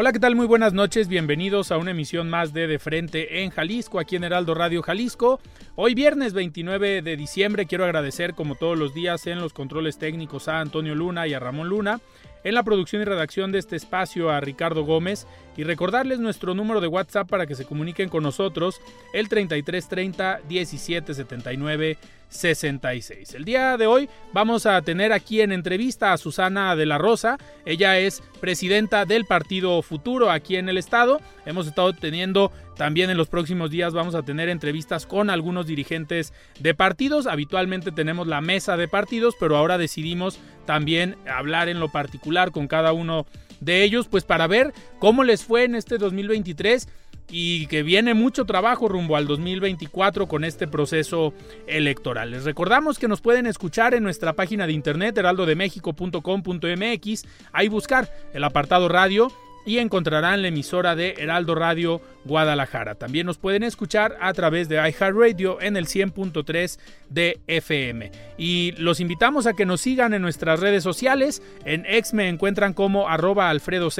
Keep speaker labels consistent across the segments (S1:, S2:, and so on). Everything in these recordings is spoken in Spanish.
S1: Hola, ¿qué tal? Muy buenas noches, bienvenidos a una emisión más de De Frente en Jalisco, aquí en Heraldo Radio Jalisco. Hoy viernes 29 de diciembre quiero agradecer como todos los días en los controles técnicos a Antonio Luna y a Ramón Luna, en la producción y redacción de este espacio a Ricardo Gómez y recordarles nuestro número de WhatsApp para que se comuniquen con nosotros, el 3330 1779 66. El día de hoy vamos a tener aquí en entrevista a Susana de la Rosa. Ella es presidenta del Partido Futuro aquí en el estado. Hemos estado teniendo también en los próximos días vamos a tener entrevistas con algunos dirigentes de partidos. Habitualmente tenemos la mesa de partidos, pero ahora decidimos también hablar en lo particular con cada uno de ellos, pues para ver cómo les fue en este 2023 y que viene mucho trabajo rumbo al 2024 con este proceso electoral. Les recordamos que nos pueden escuchar en nuestra página de internet heraldodemexico.com.mx, ahí buscar el apartado radio y encontrarán la emisora de Heraldo Radio Guadalajara. También nos pueden escuchar a través de iHeartRadio en el 100.3 de FM. Y los invitamos a que nos sigan en nuestras redes sociales. En X me encuentran como arroba Alfredo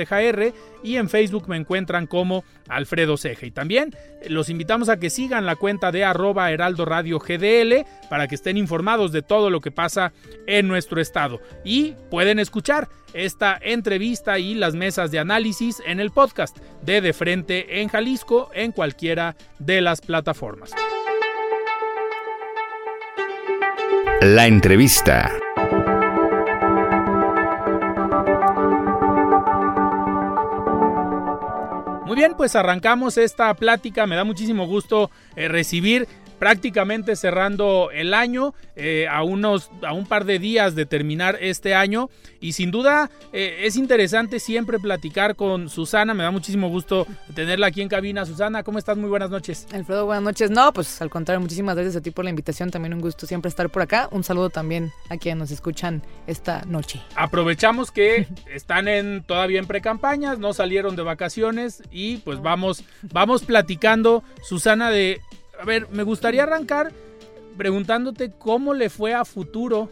S1: y en Facebook me encuentran como Alfredo Ceja. Y también los invitamos a que sigan la cuenta de arroba Heraldo Radio GDL para que estén informados de todo lo que pasa en nuestro estado. Y pueden escuchar esta entrevista y las mesas de análisis en el podcast de De Frente en Jalisco en cualquiera de las plataformas.
S2: La entrevista.
S1: Muy bien, pues arrancamos esta plática. Me da muchísimo gusto eh, recibir prácticamente cerrando el año, eh, a, unos, a un par de días de terminar este año. Y sin duda eh, es interesante siempre platicar con Susana. Me da muchísimo gusto tenerla aquí en cabina. Susana, ¿cómo estás? Muy buenas noches.
S3: Alfredo, buenas noches. No, pues al contrario, muchísimas gracias a ti por la invitación. También un gusto siempre estar por acá. Un saludo también a quienes nos escuchan esta noche.
S1: Aprovechamos que están en todavía en precampañas, no salieron de vacaciones y pues vamos, vamos platicando, Susana, de a ver, me gustaría arrancar preguntándote cómo le fue a futuro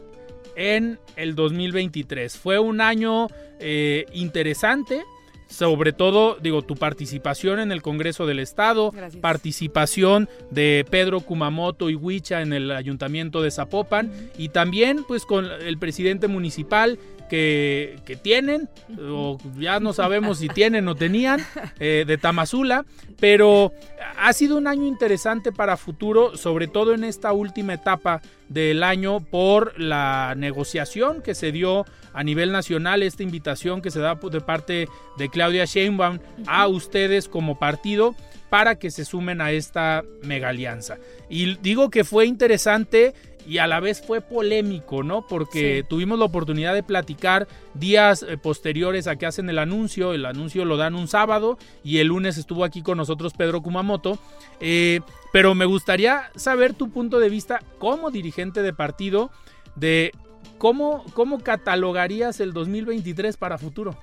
S1: en el 2023. Fue un año eh, interesante, sobre todo, digo, tu participación en el Congreso del Estado, participación de Pedro Kumamoto y Huicha en el Ayuntamiento de Zapopan y también pues con el presidente municipal que, tienen, o ya no sabemos si tienen o tenían, eh, de Tamazula, pero ha sido un año interesante para futuro, sobre todo en esta última etapa del año por la negociación que se dio a nivel nacional, esta invitación que se da de parte de Claudia Sheinbaum a ustedes como partido para que se sumen a esta mega alianza. Y digo que fue interesante y a la vez fue polémico, ¿no? Porque tuvimos la oportunidad de platicar días eh, posteriores a que hacen el anuncio, el anuncio lo dan un sábado y el lunes estuvo aquí con nosotros Pedro Kumamoto, eh, pero me gustaría saber tu punto de vista como dirigente de partido de cómo, cómo catalogarías el 2023 para futuro.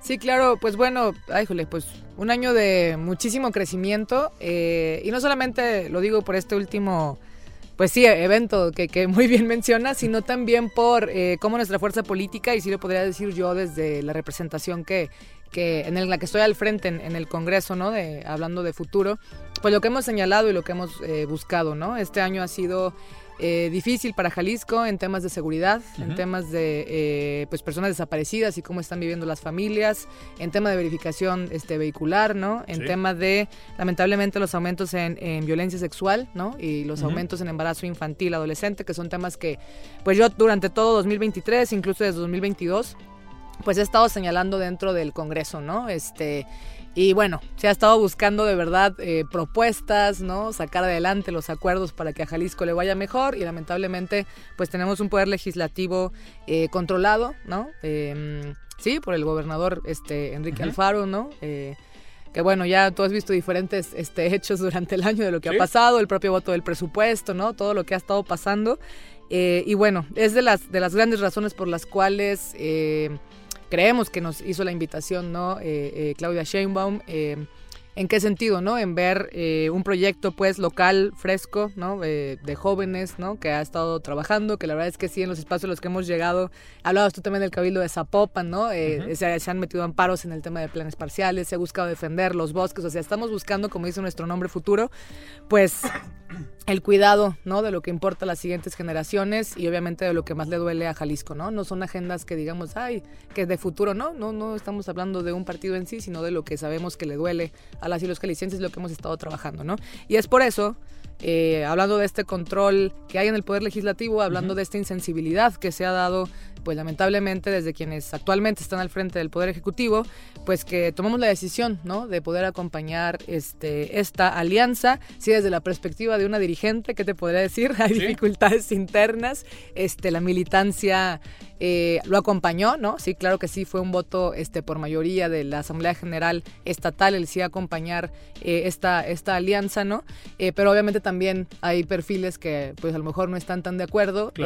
S3: Sí, claro, pues bueno, híjole, pues un año de muchísimo crecimiento eh, y no solamente lo digo por este último pues sí, evento que, que muy bien menciona, sino también por eh, cómo nuestra fuerza política, y sí lo podría decir yo desde la representación que, que en la que estoy al frente en, el Congreso, ¿no? De, hablando de futuro, pues lo que hemos señalado y lo que hemos eh, buscado, ¿no? Este año ha sido eh, difícil para Jalisco en temas de seguridad, en temas de eh, pues personas desaparecidas y cómo están viviendo las familias, en tema de verificación este vehicular, ¿no? En tema de lamentablemente los aumentos en, violencia sexual, ¿no? Y los aumentos en embarazo infantil, adolescente, que son temas que pues yo durante todo 2023, incluso desde 2022 pues he estado señalando dentro del Congreso, ¿no? Este, y bueno, se ha estado buscando de verdad eh, propuestas, ¿no? Sacar adelante los acuerdos para que a Jalisco le vaya mejor y lamentablemente pues tenemos un poder legislativo eh, controlado, ¿no? Em, sí, por el gobernador este, Enrique Alfaro, ¿no? Eh, que bueno, ya tú has visto diferentes este, hechos durante el año de lo que ha pasado, el propio voto del presupuesto, ¿no? Todo lo que ha estado pasando. y bueno, es de las, de las grandes razones por las cuales creemos que nos hizo la invitación, ¿no? Eh, eh, Claudia Sheinbaum. Eh, ¿En qué sentido, no? En ver un proyecto, pues, local, fresco, ¿no? de jóvenes, ¿no? Que ha estado trabajando, que la verdad es que sí, en los espacios a los que hemos llegado, hablabas tú también del Cabildo de Zapopan, ¿no? se, han metido amparos en el tema de planes parciales, se ha buscado defender los bosques, o sea, estamos buscando, como dice nuestro nombre futuro, pues el cuidado, ¿no? De lo que importa a las siguientes generaciones y obviamente de lo que más le duele a Jalisco, ¿no? No son agendas que digamos, ay, que de futuro, no, no, no estamos hablando de un partido en sí, sino de lo que sabemos que le duele a las y los jaliscienses, lo que hemos estado trabajando, ¿no? Y es por eso eh, hablando de este control que hay en el Poder Legislativo, hablando de esta insensibilidad que se ha dado, pues lamentablemente desde quienes actualmente están al frente del Poder Ejecutivo, pues que tomamos la decisión, ¿no? De poder acompañar este, esta alianza, sí desde la perspectiva de una dirigente, ¿qué te podría decir? Hay dificultades internas, este, la militancia eh, lo acompañó, ¿no? Sí, claro que sí, fue un voto este, por mayoría de la Asamblea General Estatal, el sí acompañar eh, esta, esta alianza, ¿no? Pero obviamente también hay perfiles que pues a lo mejor no están tan de acuerdo y,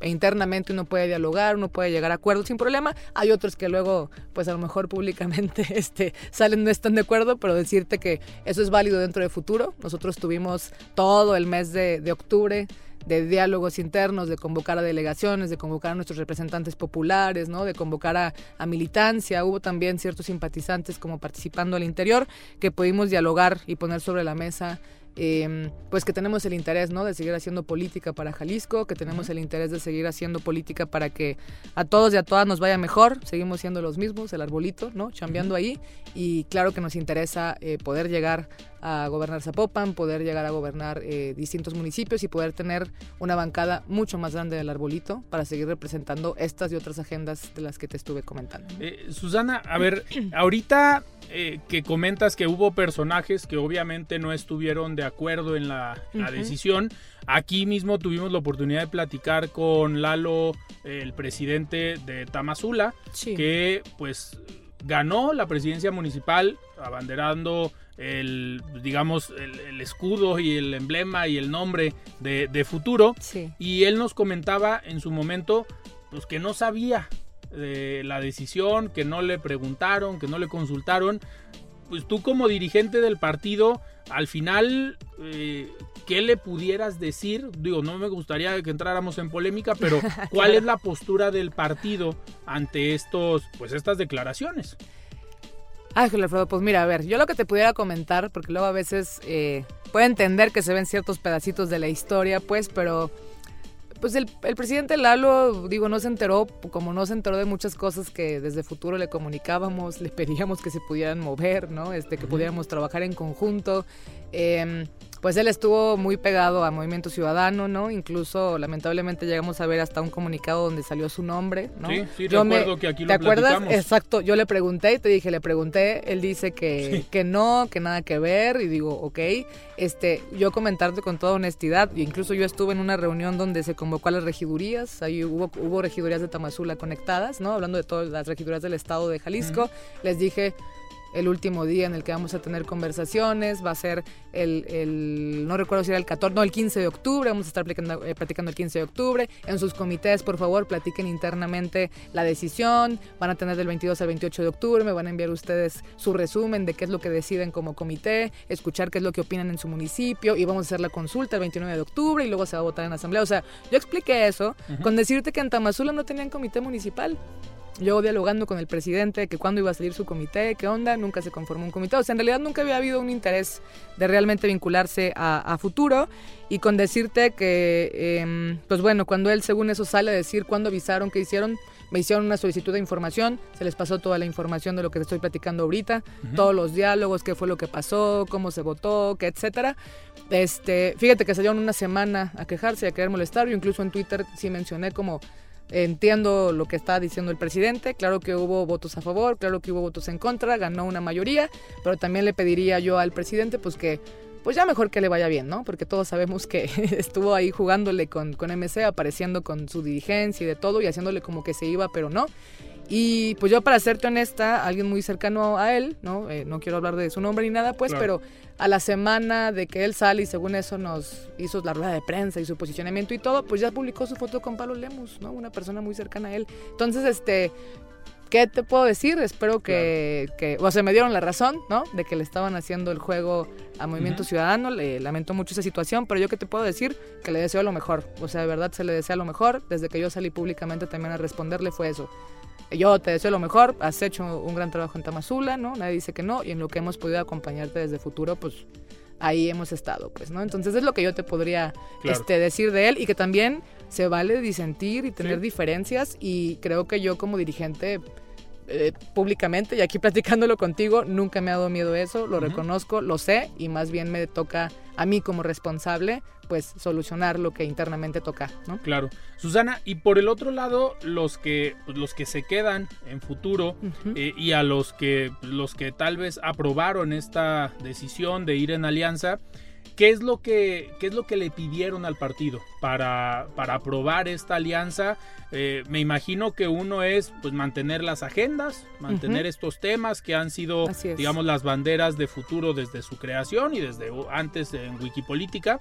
S3: e internamente uno puede dialogar, uno puede llegar a acuerdos sin problema. Hay otros que luego pues a lo mejor públicamente este, salen no están de acuerdo, pero decirte que eso es válido dentro de futuro. Nosotros tuvimos todo el mes de, de octubre de diálogos internos, de convocar a delegaciones, de convocar a nuestros representantes populares, ¿no? de convocar a, a, militancia. Hubo también ciertos simpatizantes como participando al interior que pudimos dialogar y poner sobre la mesa Em, pues que tenemos el interés ¿no? de seguir haciendo política para Jalisco, que tenemos el interés de seguir haciendo política para que a todos y a todas nos vaya mejor, seguimos siendo los mismos, el arbolito, ¿no? chambeando ahí, y claro que nos interesa eh, poder llegar a gobernar Zapopan, poder llegar a gobernar eh, distintos municipios y poder tener una bancada mucho más grande del arbolito para seguir representando estas y otras agendas de las que te estuve comentando.
S1: Eh, Susana, a ver, ahorita eh, que comentas que hubo personajes que obviamente no estuvieron de acuerdo en la, decisión. Aquí mismo tuvimos la oportunidad de platicar con Lalo, el presidente de Tamazula, que pues ganó la presidencia municipal abanderando el digamos el, escudo y el emblema y el nombre de, futuro y él nos comentaba en su momento pues que no sabía de la decisión, que no le preguntaron, que no le consultaron. Pues tú como dirigente del partido, al final, eh, ¿qué le pudieras decir? Digo, no me gustaría que entráramos en polémica, pero ¿cuál es la postura del partido ante estos, pues estas declaraciones?
S3: Ángel Alfredo, pues mira, a ver, yo lo que te pudiera comentar, porque luego a veces eh, puedo entender que se ven ciertos pedacitos de la historia, pues, pero pues el, el, presidente Lalo, digo, no se enteró, como no se enteró de muchas cosas que desde futuro le comunicábamos, le pedíamos que se pudieran mover, ¿no? Este, que pudiéramos trabajar en conjunto. Eh, pues él estuvo muy pegado a Movimiento Ciudadano, ¿no? Incluso, lamentablemente, llegamos a ver hasta un comunicado donde salió su nombre, ¿no?
S1: Sí, sí, yo recuerdo que aquí lo
S3: ¿Te acuerdas? Exacto, yo le pregunté y te dije, le pregunté, él dice que, que no, que nada que ver, y digo, ok, este, yo comentarte con toda honestidad, incluso yo estuve en una reunión donde se convocó a las regidurías, ahí hubo, hubo regidurías de Tamazula conectadas, ¿no? Hablando de todas las regidurías del estado de Jalisco, les dije, el último día en el que vamos a tener conversaciones, va a ser el, el no recuerdo si era el 14, no, el 15 de octubre, vamos a estar platicando, eh, platicando el 15 de octubre, en sus comités, por favor, platiquen internamente la decisión, van a tener del 22 al 28 de octubre, me van a enviar ustedes su resumen de qué es lo que deciden como comité, escuchar qué es lo que opinan en su municipio y vamos a hacer la consulta el 29 de octubre y luego se va a votar en asamblea, o sea, yo expliqué eso con decirte que en Tamazula no tenían comité municipal. Yo dialogando con el presidente, que cuándo iba a salir su comité, qué onda, nunca se conformó un comité. O sea, en realidad nunca había habido un interés de realmente vincularse a, futuro. Y con decirte que, em, pues bueno, cuando él según eso sale a decir cuándo avisaron, qué hicieron, me hicieron una solicitud de información, se les pasó toda la información de lo que te estoy platicando ahorita, todos los diálogos, qué fue lo que pasó, cómo se votó, qué etcétera. Este, fíjate que salieron una semana a quejarse, a querer molestar, yo incluso en Twitter sí mencioné como Entiendo lo que está diciendo el presidente, claro que hubo votos a favor, claro que hubo votos en contra, ganó una mayoría, pero también le pediría yo al presidente pues que pues ya mejor que le vaya bien, ¿no? Porque todos sabemos que estuvo ahí jugándole con, con MC, apareciendo con su dirigencia y de todo y haciéndole como que se iba, pero no. Y pues yo para serte honesta, alguien muy cercano a él, ¿no? Eh, no quiero hablar de su nombre ni nada, pues, pero a la semana de que él sale y según eso nos hizo la rueda de prensa y su posicionamiento y todo, pues ya publicó su foto con Pablo Lemus, ¿no? Una persona muy cercana a él. Entonces, este, ¿qué te puedo decir? Espero que, que, o sea, me dieron la razón, ¿no? De que le estaban haciendo el juego a Movimiento Ciudadano. Le lamento mucho esa situación, pero yo qué te puedo decir? Que le deseo lo mejor. O sea, de verdad se le desea lo mejor. Desde que yo salí públicamente también a responderle fue eso yo te deseo lo mejor, has hecho un gran trabajo en Tamazula, ¿no? Nadie dice que no, y en lo que hemos podido acompañarte desde futuro, pues ahí hemos estado, pues, ¿no? Entonces es lo que yo te podría este, decir de él y que también se vale disentir y tener diferencias y creo que yo como dirigente eh, públicamente y aquí platicándolo contigo, nunca me ha dado miedo eso, lo reconozco, lo sé y más bien me toca a mí como responsable pues solucionar lo que internamente toca, ¿no?
S1: Claro. Susana, y por el otro lado, los que, pues, los que se quedan en futuro eh, y a los que, los que tal vez aprobaron esta decisión de ir en alianza, ¿Qué es lo que, es lo que le pidieron al partido para, para aprobar esta alianza? Eh, me imagino que uno es pues mantener las agendas, mantener estos temas que han sido, digamos, las banderas de futuro desde su creación y desde antes en Wikipolítica.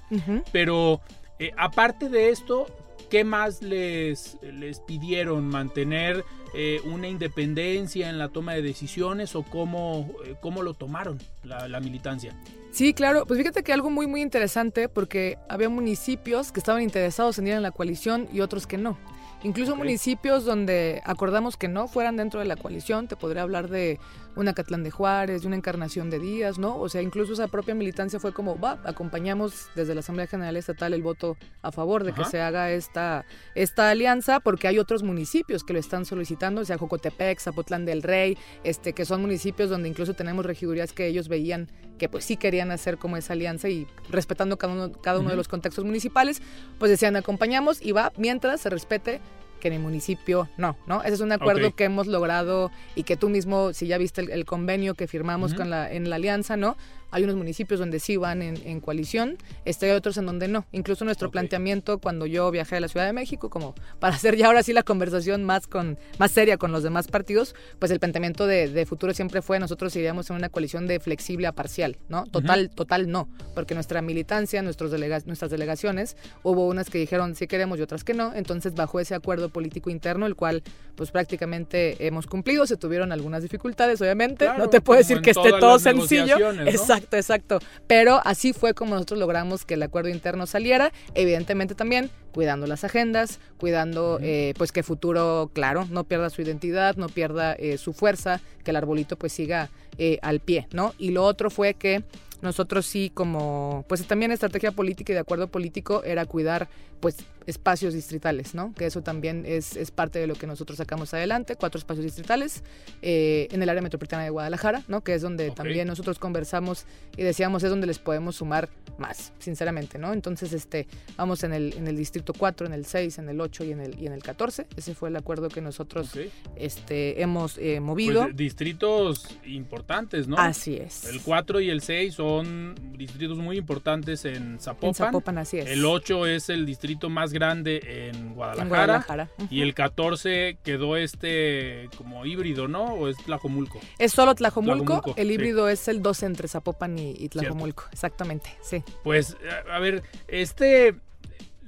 S1: Pero eh, aparte de esto, ¿qué más les, les pidieron? ¿Mantener eh, una independencia en la toma de decisiones o cómo, cómo lo tomaron la militancia?
S3: Sí, claro. Pues fíjate que algo muy, muy interesante porque había municipios que estaban interesados en ir en la coalición y otros que no. Incluso municipios donde acordamos que no fueran dentro de la coalición, te podría hablar de una Catlán de Juárez, de una Encarnación de Díaz, ¿no? O sea, incluso esa propia militancia fue como, va, acompañamos desde la Asamblea General Estatal el voto a favor de que se haga esta, esta alianza, porque hay otros municipios que lo están solicitando, o sea, Jocotepec, Zapotlán del Rey, este, que son municipios donde incluso tenemos regidurías que ellos veían que pues sí querían hacer como esa alianza y respetando cada uno, cada uno de los contextos municipales, pues decían acompañamos y va mientras se respete que en el municipio no, ¿no? Ese es un acuerdo que hemos logrado y que tú mismo, si ya viste el, convenio que firmamos con la, en la alianza, ¿no? Hay unos municipios donde sí van en, coalición, este, hay otros en donde no. Incluso nuestro planteamiento cuando yo viajé a la Ciudad de México, como para hacer ya ahora sí la conversación más, con, más seria con los demás partidos, pues el planteamiento de, futuro siempre fue nosotros iríamos en una coalición de flexible a parcial, ¿no? Total, total no, porque nuestra militancia, nuestros delega nuestras delegaciones, hubo unas que dijeron sí queremos y otras que no, entonces bajo ese acuerdo político interno, el cual pues prácticamente hemos cumplido, se tuvieron algunas dificultades, obviamente, no te puedo decir que esté todo sencillo, exacto Exacto, exacto. Pero así fue como nosotros logramos que el acuerdo interno saliera. Evidentemente también cuidando las agendas, cuidando eh, pues que futuro, claro, no pierda su identidad, no pierda eh, su fuerza, que el arbolito pues siga eh, al pie, ¿no? Y lo otro fue que nosotros sí como, pues también estrategia política y de acuerdo político era cuidar pues espacios distritales, ¿no? Que eso también es, es parte de lo que nosotros sacamos adelante, cuatro espacios distritales eh, en el área metropolitana de Guadalajara, ¿no? Que es donde también nosotros conversamos y decíamos es donde les podemos sumar más, sinceramente, ¿no? Entonces, este, vamos en el, en el distrito 4, en el 6, en el 8 y en el, y en el 14. Ese fue el acuerdo que nosotros este, hemos eh, movido.
S1: Pues, distritos importantes, ¿no?
S3: Así es.
S1: El 4 y el 6 son distritos muy importantes en Zapopan. En
S3: Zapopan, así es.
S1: El 8 es el distrito más grande en Guadalajara. Y el 14 quedó este como híbrido, ¿no? ¿O es Tlajomulco?
S3: Es solo Tlajomulco. el híbrido es el 12 entre Zapopan y, Tlajomulco. Exactamente, sí.
S1: Pues, a ver, este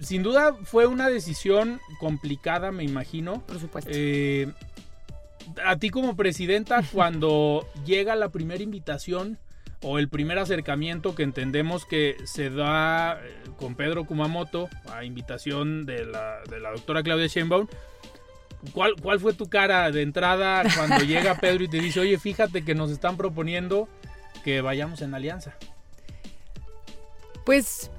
S1: sin duda fue una decisión complicada, me imagino.
S3: Por supuesto.
S1: Eh, a ti como presidenta, cuando llega la primera invitación o el primer acercamiento que entendemos que se da eh, con Pedro Kumamoto a invitación de la, de la doctora Claudia Sheinbaum, ¿cuál, ¿cuál fue tu cara de entrada cuando llega Pedro y te dice, oye, fíjate que nos están proponiendo que vayamos en alianza?
S3: Pues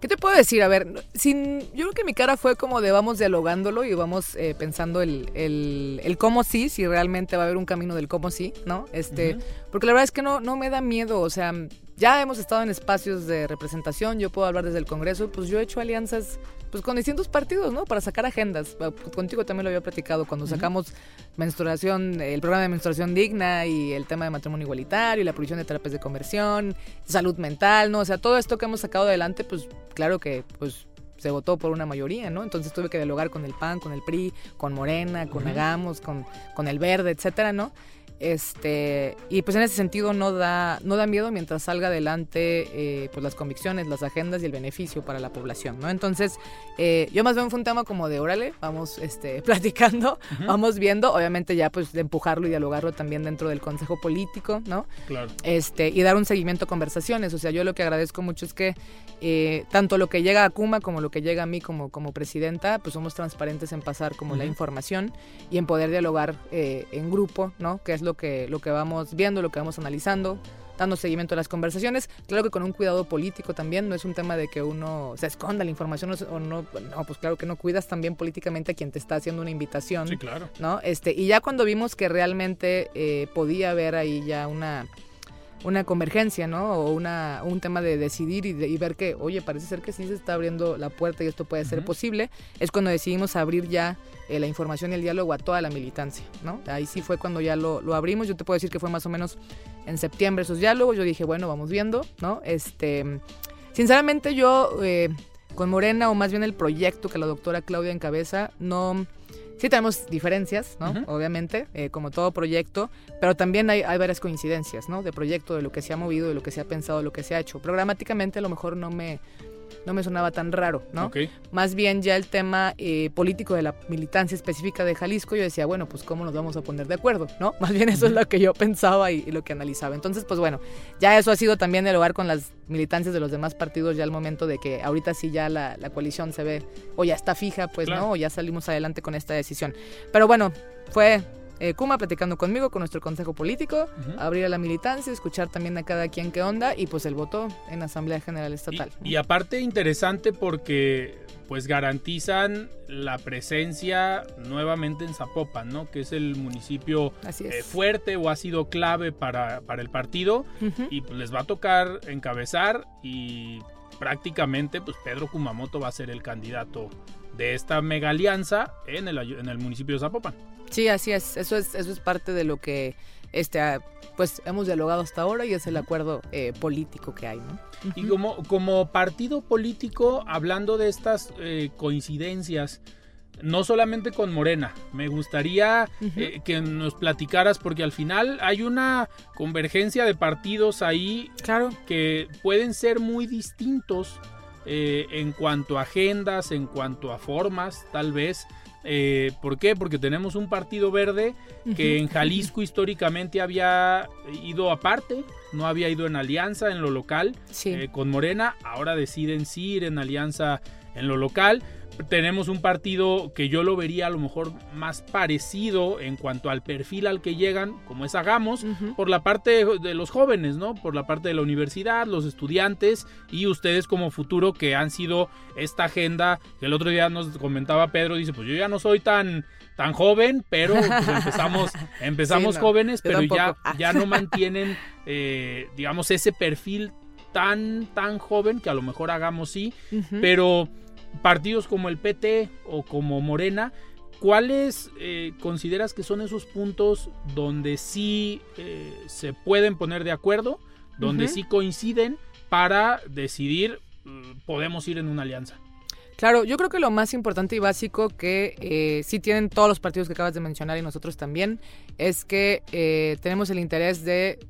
S3: ¿Qué te puedo decir? A ver, sin, yo creo que mi cara fue como de vamos dialogándolo y vamos eh, pensando el, el, el, cómo sí, si realmente va a haber un camino del cómo sí, ¿no? Este, Porque la verdad es que no, no me da miedo, o sea, ya hemos estado en espacios de representación, yo puedo hablar desde el Congreso, pues yo he hecho alianzas pues con distintos partidos, ¿no? Para sacar agendas. Contigo también lo había platicado cuando sacamos menstruación, el programa de menstruación digna y el tema de matrimonio igualitario y la prohibición de terapias de conversión, salud mental, ¿no? O sea, todo esto que hemos sacado adelante, pues claro que pues se votó por una mayoría, ¿no? Entonces tuve que dialogar con el PAN, con el PRI, con Morena, con Hagamos, con, con el Verde, etcétera, ¿no? Este, y pues en ese sentido no da, no da miedo mientras salga adelante eh, pues las convicciones, las agendas y el beneficio para la población, ¿no? Entonces, eh, yo más bien fue un tema como de órale, vamos este, platicando, vamos viendo, obviamente ya pues de empujarlo y dialogarlo también dentro del consejo político, ¿no?
S1: Claro.
S3: Este, y dar un seguimiento a conversaciones. O sea, yo lo que agradezco mucho es que eh, tanto lo que llega a Kuma como lo que llega a mí como, como presidenta, pues somos transparentes en pasar como la información y en poder dialogar en grupo, ¿no? Que es lo que, lo que vamos viendo, lo que vamos analizando, dando seguimiento a las conversaciones. Claro que con un cuidado político también, no es un tema de que uno se esconda la información o no, no, pues claro que no cuidas también políticamente a quien te está haciendo una invitación.
S1: Sí, claro.
S3: ¿no? Este, y ya cuando vimos que realmente eh, podía haber ahí ya una una convergencia, ¿no? O una, un tema de decidir y, ver que, oye, parece ser que sí se está abriendo la puerta y esto puede ser posible, es cuando decidimos abrir ya eh, la información y el diálogo a toda la militancia, ¿no? Ahí sí fue cuando ya lo, lo, abrimos, yo te puedo decir que fue más o menos en septiembre esos diálogos, yo dije, bueno, vamos viendo, ¿no? Este, sinceramente yo, eh, con Morena, o más bien el proyecto que la doctora Claudia encabeza, no Sí tenemos diferencias, ¿no? Obviamente, eh, como todo proyecto, pero también hay, hay, varias coincidencias, ¿no? De proyecto, de lo que se ha movido, de lo que se ha pensado, de lo que se ha hecho. Programáticamente a lo mejor no me, no me sonaba tan raro, ¿no? Más bien ya el tema eh, político de la militancia específica de Jalisco, yo decía, bueno, pues cómo nos vamos a poner de acuerdo, ¿no? Más bien eso es lo que yo pensaba y, lo que analizaba. Entonces, pues bueno, ya eso ha sido también dialogar con las militancias de los demás partidos ya al momento de que ahorita sí ya la, coalición se ve o ya está fija, pues, ¿no? O ya salimos adelante con esta decisión. Pero bueno, fue eh, Kuma platicando conmigo, con nuestro consejo político, abrir a la militancia, escuchar también a cada quien qué onda y pues el voto en Asamblea General Estatal.
S1: Y, aparte interesante porque pues garantizan la presencia nuevamente en Zapopan, ¿no? Que es el municipio eh, fuerte o ha sido clave para, para el partido y pues les va a tocar encabezar y prácticamente pues Pedro Kumamoto va a ser el candidato de esta mega alianza en el, en el municipio de Zapopan.
S3: Sí, así es. Eso es, eso es parte de lo que este, pues hemos dialogado hasta ahora y es el acuerdo eh, político que hay, ¿no?
S1: Y como, como partido político, hablando de estas eh, coincidencias, no solamente con Morena, me gustaría eh, que nos platicaras porque al final hay una convergencia de partidos ahí
S3: claro.
S1: que pueden ser muy distintos en cuanto a agendas, en cuanto a formas, tal vez. Eh, ¿Por qué? Porque tenemos un partido verde que en Jalisco históricamente había ido aparte, no había ido en alianza en lo local eh, con Morena, ahora deciden sí ir en alianza en lo local tenemos un partido que yo lo vería a lo mejor más parecido en cuanto al perfil al que llegan, como es Hagamos, por la parte de los jóvenes, ¿no? Por la parte de la universidad, los estudiantes y ustedes como futuro que han sido esta agenda que el otro día nos comentaba Pedro, dice, pues yo ya no soy tan tan joven, pero pues, empezamos, empezamos jóvenes, pero ya, ya no mantienen, eh, digamos, ese perfil tan, tan joven que a lo mejor hagamos sí, pero partidos como el PT o como Morena, ¿cuáles eh, consideras que son esos puntos donde sí eh, se pueden poner de acuerdo, donde sí coinciden para decidir mm, podemos ir en una alianza?
S3: Claro, yo creo que lo más importante y básico que eh, sí tienen todos los partidos que acabas de mencionar y nosotros también, es que tenemos el interés de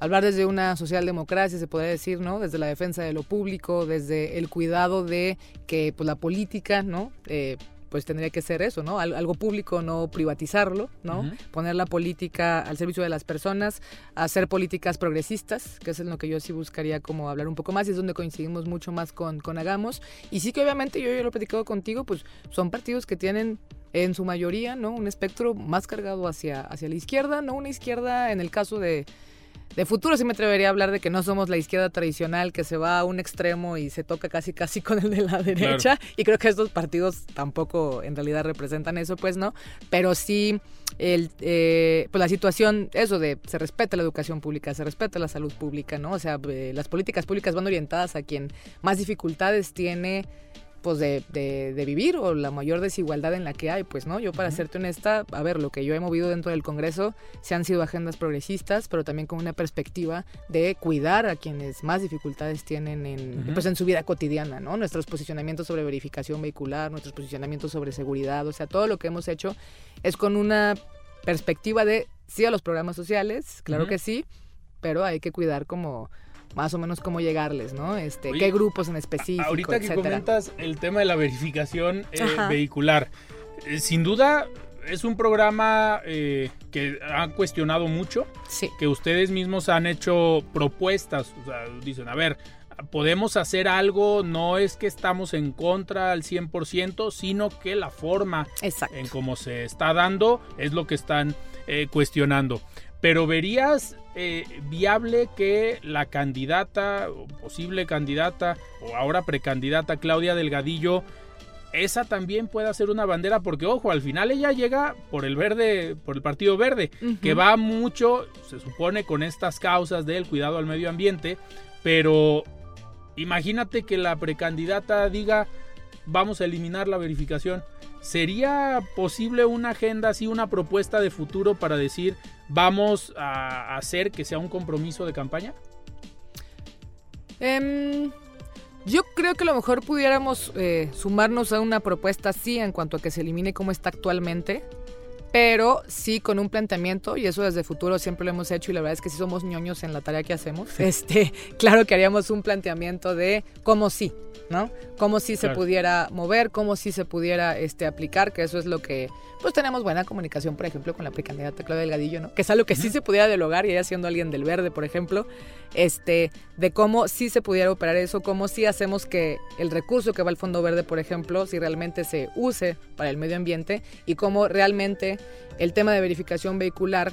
S3: hablar desde una socialdemocracia, se podría decir, ¿no? Desde la defensa de lo público, desde el cuidado de que pues, la política, ¿no? Eh, pues tendría que ser eso, ¿no? Algo público, no privatizarlo, ¿no? Poner la política al servicio de las personas, hacer políticas progresistas, que es en lo que yo sí buscaría como hablar un poco más y es donde coincidimos mucho más con, con Hagamos. Y sí que obviamente yo, yo lo he platicado contigo, pues son partidos que tienen en su mayoría, ¿no? Un espectro más cargado hacia, hacia la izquierda, ¿no? Una izquierda, en el caso de, de futuro sí me atrevería a hablar de que no somos la izquierda tradicional que se va a un extremo y se toca casi casi con el de la derecha. Y creo que estos partidos tampoco en realidad representan eso, pues no. Pero sí el, eh, pues la situación, eso de se respeta la educación pública, se respeta la salud pública, ¿no? O sea, eh, las políticas públicas van orientadas a quien más dificultades tiene pues de, de, vivir o la mayor desigualdad en la que hay, pues no, yo para serte honesta, a ver, lo que yo he movido dentro del Congreso se han sido agendas progresistas, pero también con una perspectiva de cuidar a quienes más dificultades tienen en, pues en su vida cotidiana, ¿no? Nuestros posicionamientos sobre verificación vehicular, nuestros posicionamientos sobre seguridad, o sea, todo lo que hemos hecho es con una perspectiva de sí a los programas sociales, claro que sí, pero hay que cuidar como más o menos cómo llegarles, ¿no? Este, qué grupos en específico,
S1: Ahorita que comentas el tema de la verificación eh, vehicular, eh, sin duda es un programa eh, que han cuestionado mucho,
S3: sí.
S1: que ustedes mismos han hecho propuestas, o sea, dicen, a ver, podemos hacer algo, no es que estamos en contra al 100%, sino que la forma en cómo se está dando es lo que están cuestionando. Pero verías eh, viable que la candidata, o posible candidata, o ahora precandidata Claudia Delgadillo, esa también pueda ser una bandera, porque ojo, al final ella llega por el verde, por el Partido Verde, que va mucho, se supone, con estas causas del cuidado al medio ambiente, pero imagínate que la precandidata diga, vamos a eliminar la verificación. ¿Sería posible una agenda así, una propuesta de futuro para decir vamos a hacer que sea un compromiso de campaña?
S3: Em, yo creo que a lo mejor pudiéramos eh, sumarnos a una propuesta así en cuanto a que se elimine como está actualmente, pero sí con un planteamiento, y eso desde futuro siempre lo hemos hecho, y la verdad es que sí somos ñoños en la tarea que hacemos. Este, claro que haríamos un planteamiento de cómo sí, ¿no? Cómo sí se pudiera mover, cómo sí se pudiera este, aplicar, que eso es lo que, pues tenemos buena comunicación, por ejemplo, con la precandidata Claudia Delgadillo, ¿no? Que es algo que sí se pudiera dialogar, y ella siendo alguien del verde, por ejemplo, este, de cómo sí se pudiera operar eso, cómo sí hacemos que el recurso que va al Fondo Verde, por ejemplo, si realmente se use para el medio ambiente, y cómo realmente el tema de verificación vehicular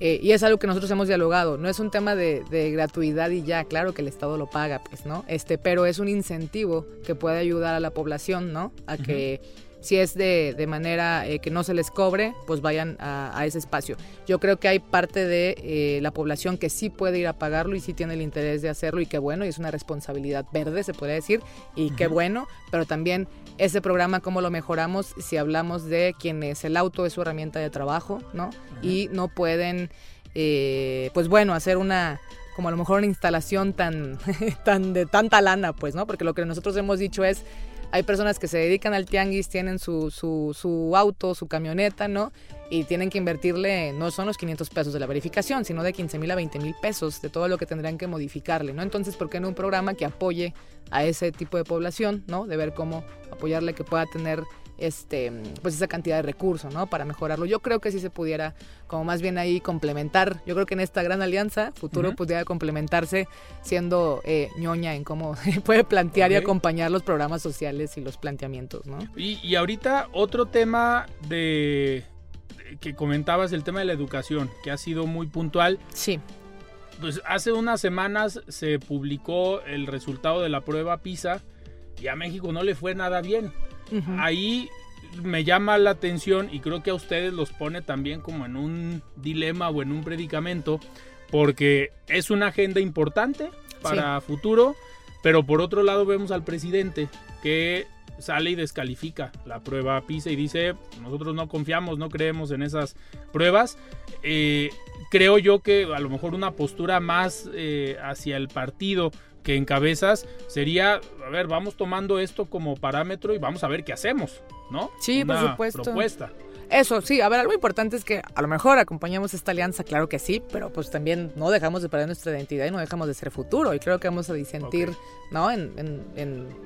S3: eh, y es algo que nosotros hemos dialogado. No es un tema de, gratuidad y ya, claro que el Estado lo paga, pues, ¿no? Este, pero es un incentivo que puede ayudar a la población, ¿no? A que si es de, de manera eh, que no se les cobre, pues vayan a, ese espacio. Yo creo que hay parte de eh, la población que sí puede ir a pagarlo y sí tiene el interés de hacerlo y qué bueno, y es una responsabilidad verde, se puede decir, y qué bueno, pero también ese programa, cómo lo mejoramos si hablamos de quienes el auto es su herramienta de trabajo, ¿no? Y no pueden, eh, pues bueno, hacer una como a lo mejor una instalación tan, tan de tanta lana, pues, ¿no? Porque lo que nosotros hemos dicho es, hay personas que se dedican al tianguis, tienen su, su, su auto, su camioneta, ¿no? y tienen que invertirle, no son los 500 pesos de la verificación, sino de 15 mil a 20 mil pesos de todo lo que tendrían que modificarle, ¿no? Entonces, ¿por qué no un programa que apoye a ese tipo de población, ¿no? De ver cómo apoyarle que pueda tener este pues esa cantidad de recursos, ¿no? Para mejorarlo. Yo creo que sí se pudiera como más bien ahí complementar. Yo creo que en esta gran alianza futuro pudiera complementarse siendo eh, ñoña en cómo puede plantear y acompañar los programas sociales y los planteamientos, ¿no?
S1: y ahorita otro tema de que comentabas el tema de la educación, que ha sido muy puntual.
S3: Sí.
S1: Pues hace unas semanas se publicó el resultado de la prueba PISA y a México no le fue nada bien. Ahí me llama la atención y creo que a ustedes los pone también como en un dilema o en un predicamento, porque es una agenda importante para futuro, pero por otro lado vemos al presidente que sale y descalifica la prueba PISA y dice, nosotros no confiamos, no creemos en esas pruebas. Eh, creo yo que a lo mejor una postura más eh, hacia el partido que encabezas sería, a ver, vamos tomando esto como parámetro y vamos a ver qué hacemos, ¿no?
S3: Sí, por supuesto. Propuesta. Eso, sí, a ver, algo importante es que a lo mejor acompañamos esta alianza, claro que sí, pero pues también no dejamos de perder nuestra identidad y no dejamos de ser futuro. Y creo que vamos a disentir, ¿no? En,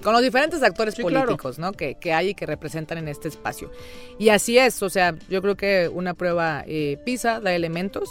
S3: con los diferentes actores políticos, ¿no? Que, hay y que representan en este espacio. Y así es, o sea, yo creo que una prueba eh, PISA da elementos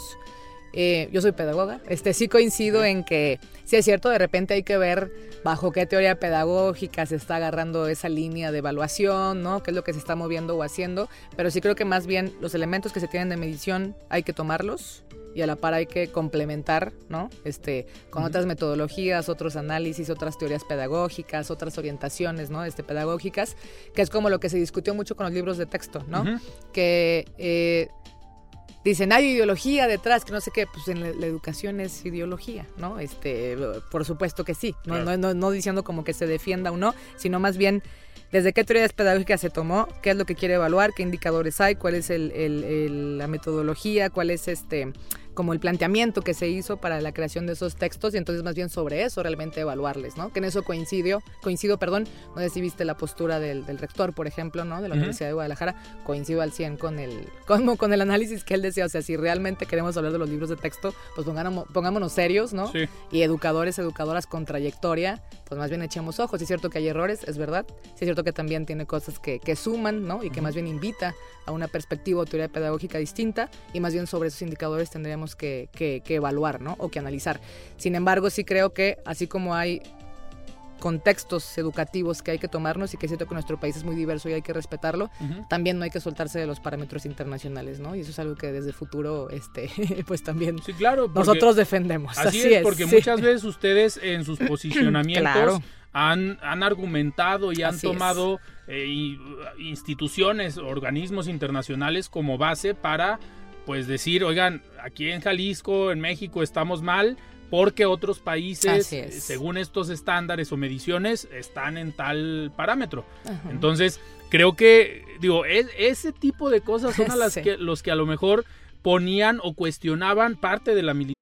S3: eh, yo soy pedagoga, este sí coincido en que sí es cierto, de repente hay que ver bajo qué teoría pedagógica se está agarrando esa línea de evaluación, ¿no? qué es lo que se está moviendo o haciendo, pero sí creo que más bien los elementos que se tienen de medición hay que tomarlos y a la par hay que complementar, ¿no? Este, con otras metodologías, otros análisis, otras teorías pedagógicas, otras orientaciones, ¿no? Este, pedagógicas, que es como lo que se discutió mucho con los libros de texto, ¿no? Que eh, dicen, hay ideología detrás, que no sé qué, pues en la, educación es ideología, ¿no? Este, por supuesto que sí, no, no, no, no diciendo como que se defienda o no, sino más bien desde qué teorías pedagógicas se tomó, qué es lo que quiere evaluar, qué indicadores hay, cuál es el, la metodología, cuál es este como el planteamiento que se hizo para la creación de esos textos y entonces más bien sobre eso realmente evaluarles, ¿no? Que en eso coincidió, coincido, perdón, no sé si viste la postura del, rector, por ejemplo, ¿no? De la Universidad de Guadalajara, coincido al 100 con el, con, con, el análisis que él decía, o sea, si realmente queremos hablar de los libros de texto, pues pongámonos, pongámonos serios, ¿no? Y educadores, educadoras con trayectoria, pues más bien echemos ojos. es cierto que hay errores, es verdad. Sí es cierto que también tiene cosas que, que suman, ¿no? Y que más bien invita a una perspectiva o teoría pedagógica distinta y más bien sobre esos indicadores tendríamos que, evaluar ¿no? o que analizar. Sin embargo, sí creo que así como hay contextos educativos que hay que tomarnos y que es cierto que nuestro país es muy diverso y hay que respetarlo, también no hay que soltarse de los parámetros internacionales, ¿no? Y eso es algo que desde futuro, este, pues también
S1: sí, claro,
S3: nosotros defendemos.
S1: Así, es, porque muchas veces ustedes en sus posicionamientos han, han, argumentado y han tomado eh, instituciones, organismos internacionales como base para pues decir, oigan, aquí en Jalisco, en México estamos mal porque otros países, según estos estándares o mediciones, están en tal parámetro. Entonces, creo que, digo, es, ese tipo de cosas son a las que, los que a lo mejor ponían o cuestionaban parte de la militancia.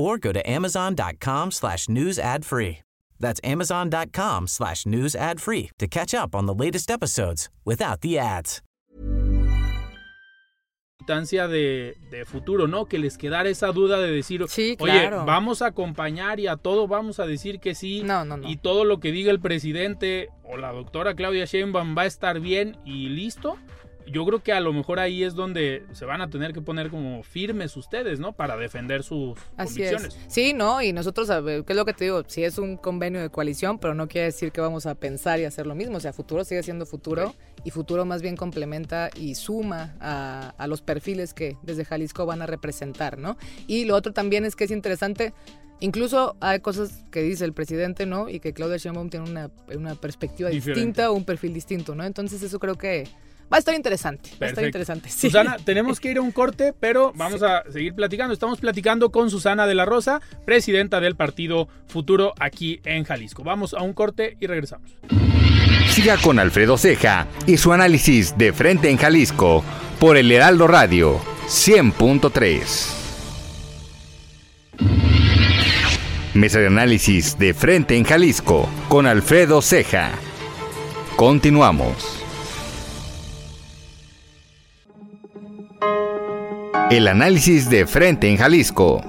S4: or go to amazon.com slash news ad free. That's amazon.com slash news ad free to catch up on the latest episodes without the ads.
S1: De, de futuro, ¿no? Que les quedara esa duda de decir, sí, oye, vamos a acompañar y a todo vamos a decir que sí.
S3: No, no, no.
S1: Y todo lo que diga el presidente o la doctora Claudia Sheinbaum va a estar bien y listo yo creo que a lo mejor ahí es donde se van a tener que poner como firmes ustedes, ¿no? Para defender sus Así convicciones.
S3: Sí, ¿no? Y nosotros, ¿qué es lo que te digo? Sí es un convenio de coalición, pero no quiere decir que vamos a pensar y hacer lo mismo. O sea, futuro sigue siendo futuro y futuro más bien complementa y suma a, a los perfiles que desde Jalisco van a representar, ¿no? Y lo otro también es que es interesante Incluso hay cosas que dice el presidente, ¿no? Y que Claudia Sheinbaum tiene una, una perspectiva distinta o un perfil distinto, ¿no? Entonces eso creo que Va a estar interesante. Va a estar interesante.
S1: Susana, tenemos que ir a un corte, pero vamos a seguir platicando. Estamos platicando con Susana de la Rosa, presidenta del Partido Futuro aquí en Jalisco. Vamos a un corte y regresamos.
S2: Siga con Alfredo Ceja y su análisis de frente en Jalisco por el Heraldo Radio 100.3. Mesa de análisis de frente en Jalisco con Alfredo Ceja. Continuamos. El análisis de frente en Jalisco.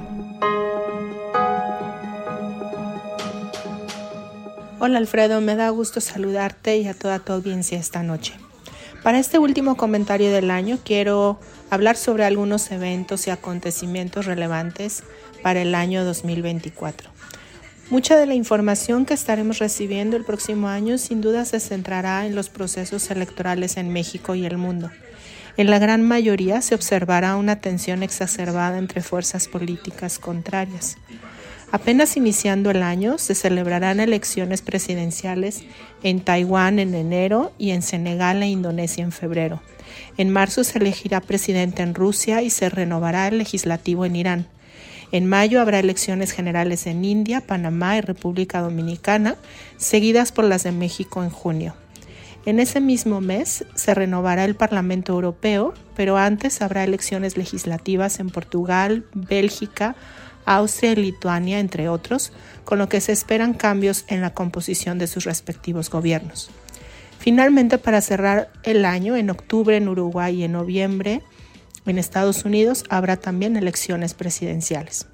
S5: Hola Alfredo, me da gusto saludarte y a toda tu audiencia esta noche. Para este último comentario del año quiero hablar sobre algunos eventos y acontecimientos relevantes para el año 2024. Mucha de la información que estaremos recibiendo el próximo año sin duda se centrará en los procesos electorales en México y el mundo. En la gran mayoría se observará una tensión exacerbada entre fuerzas políticas contrarias. Apenas iniciando el año se celebrarán elecciones presidenciales en Taiwán en enero y en Senegal e Indonesia en febrero. En marzo se elegirá presidente en Rusia y se renovará el legislativo en Irán. En mayo habrá elecciones generales en India, Panamá y República Dominicana, seguidas por las de México en junio. En ese mismo mes se renovará el Parlamento Europeo, pero antes habrá elecciones legislativas en Portugal, Bélgica, Austria y Lituania, entre otros, con lo que se esperan cambios en la composición de sus respectivos gobiernos. Finalmente, para cerrar el año, en octubre en Uruguay y en noviembre en Estados Unidos habrá también elecciones presidenciales.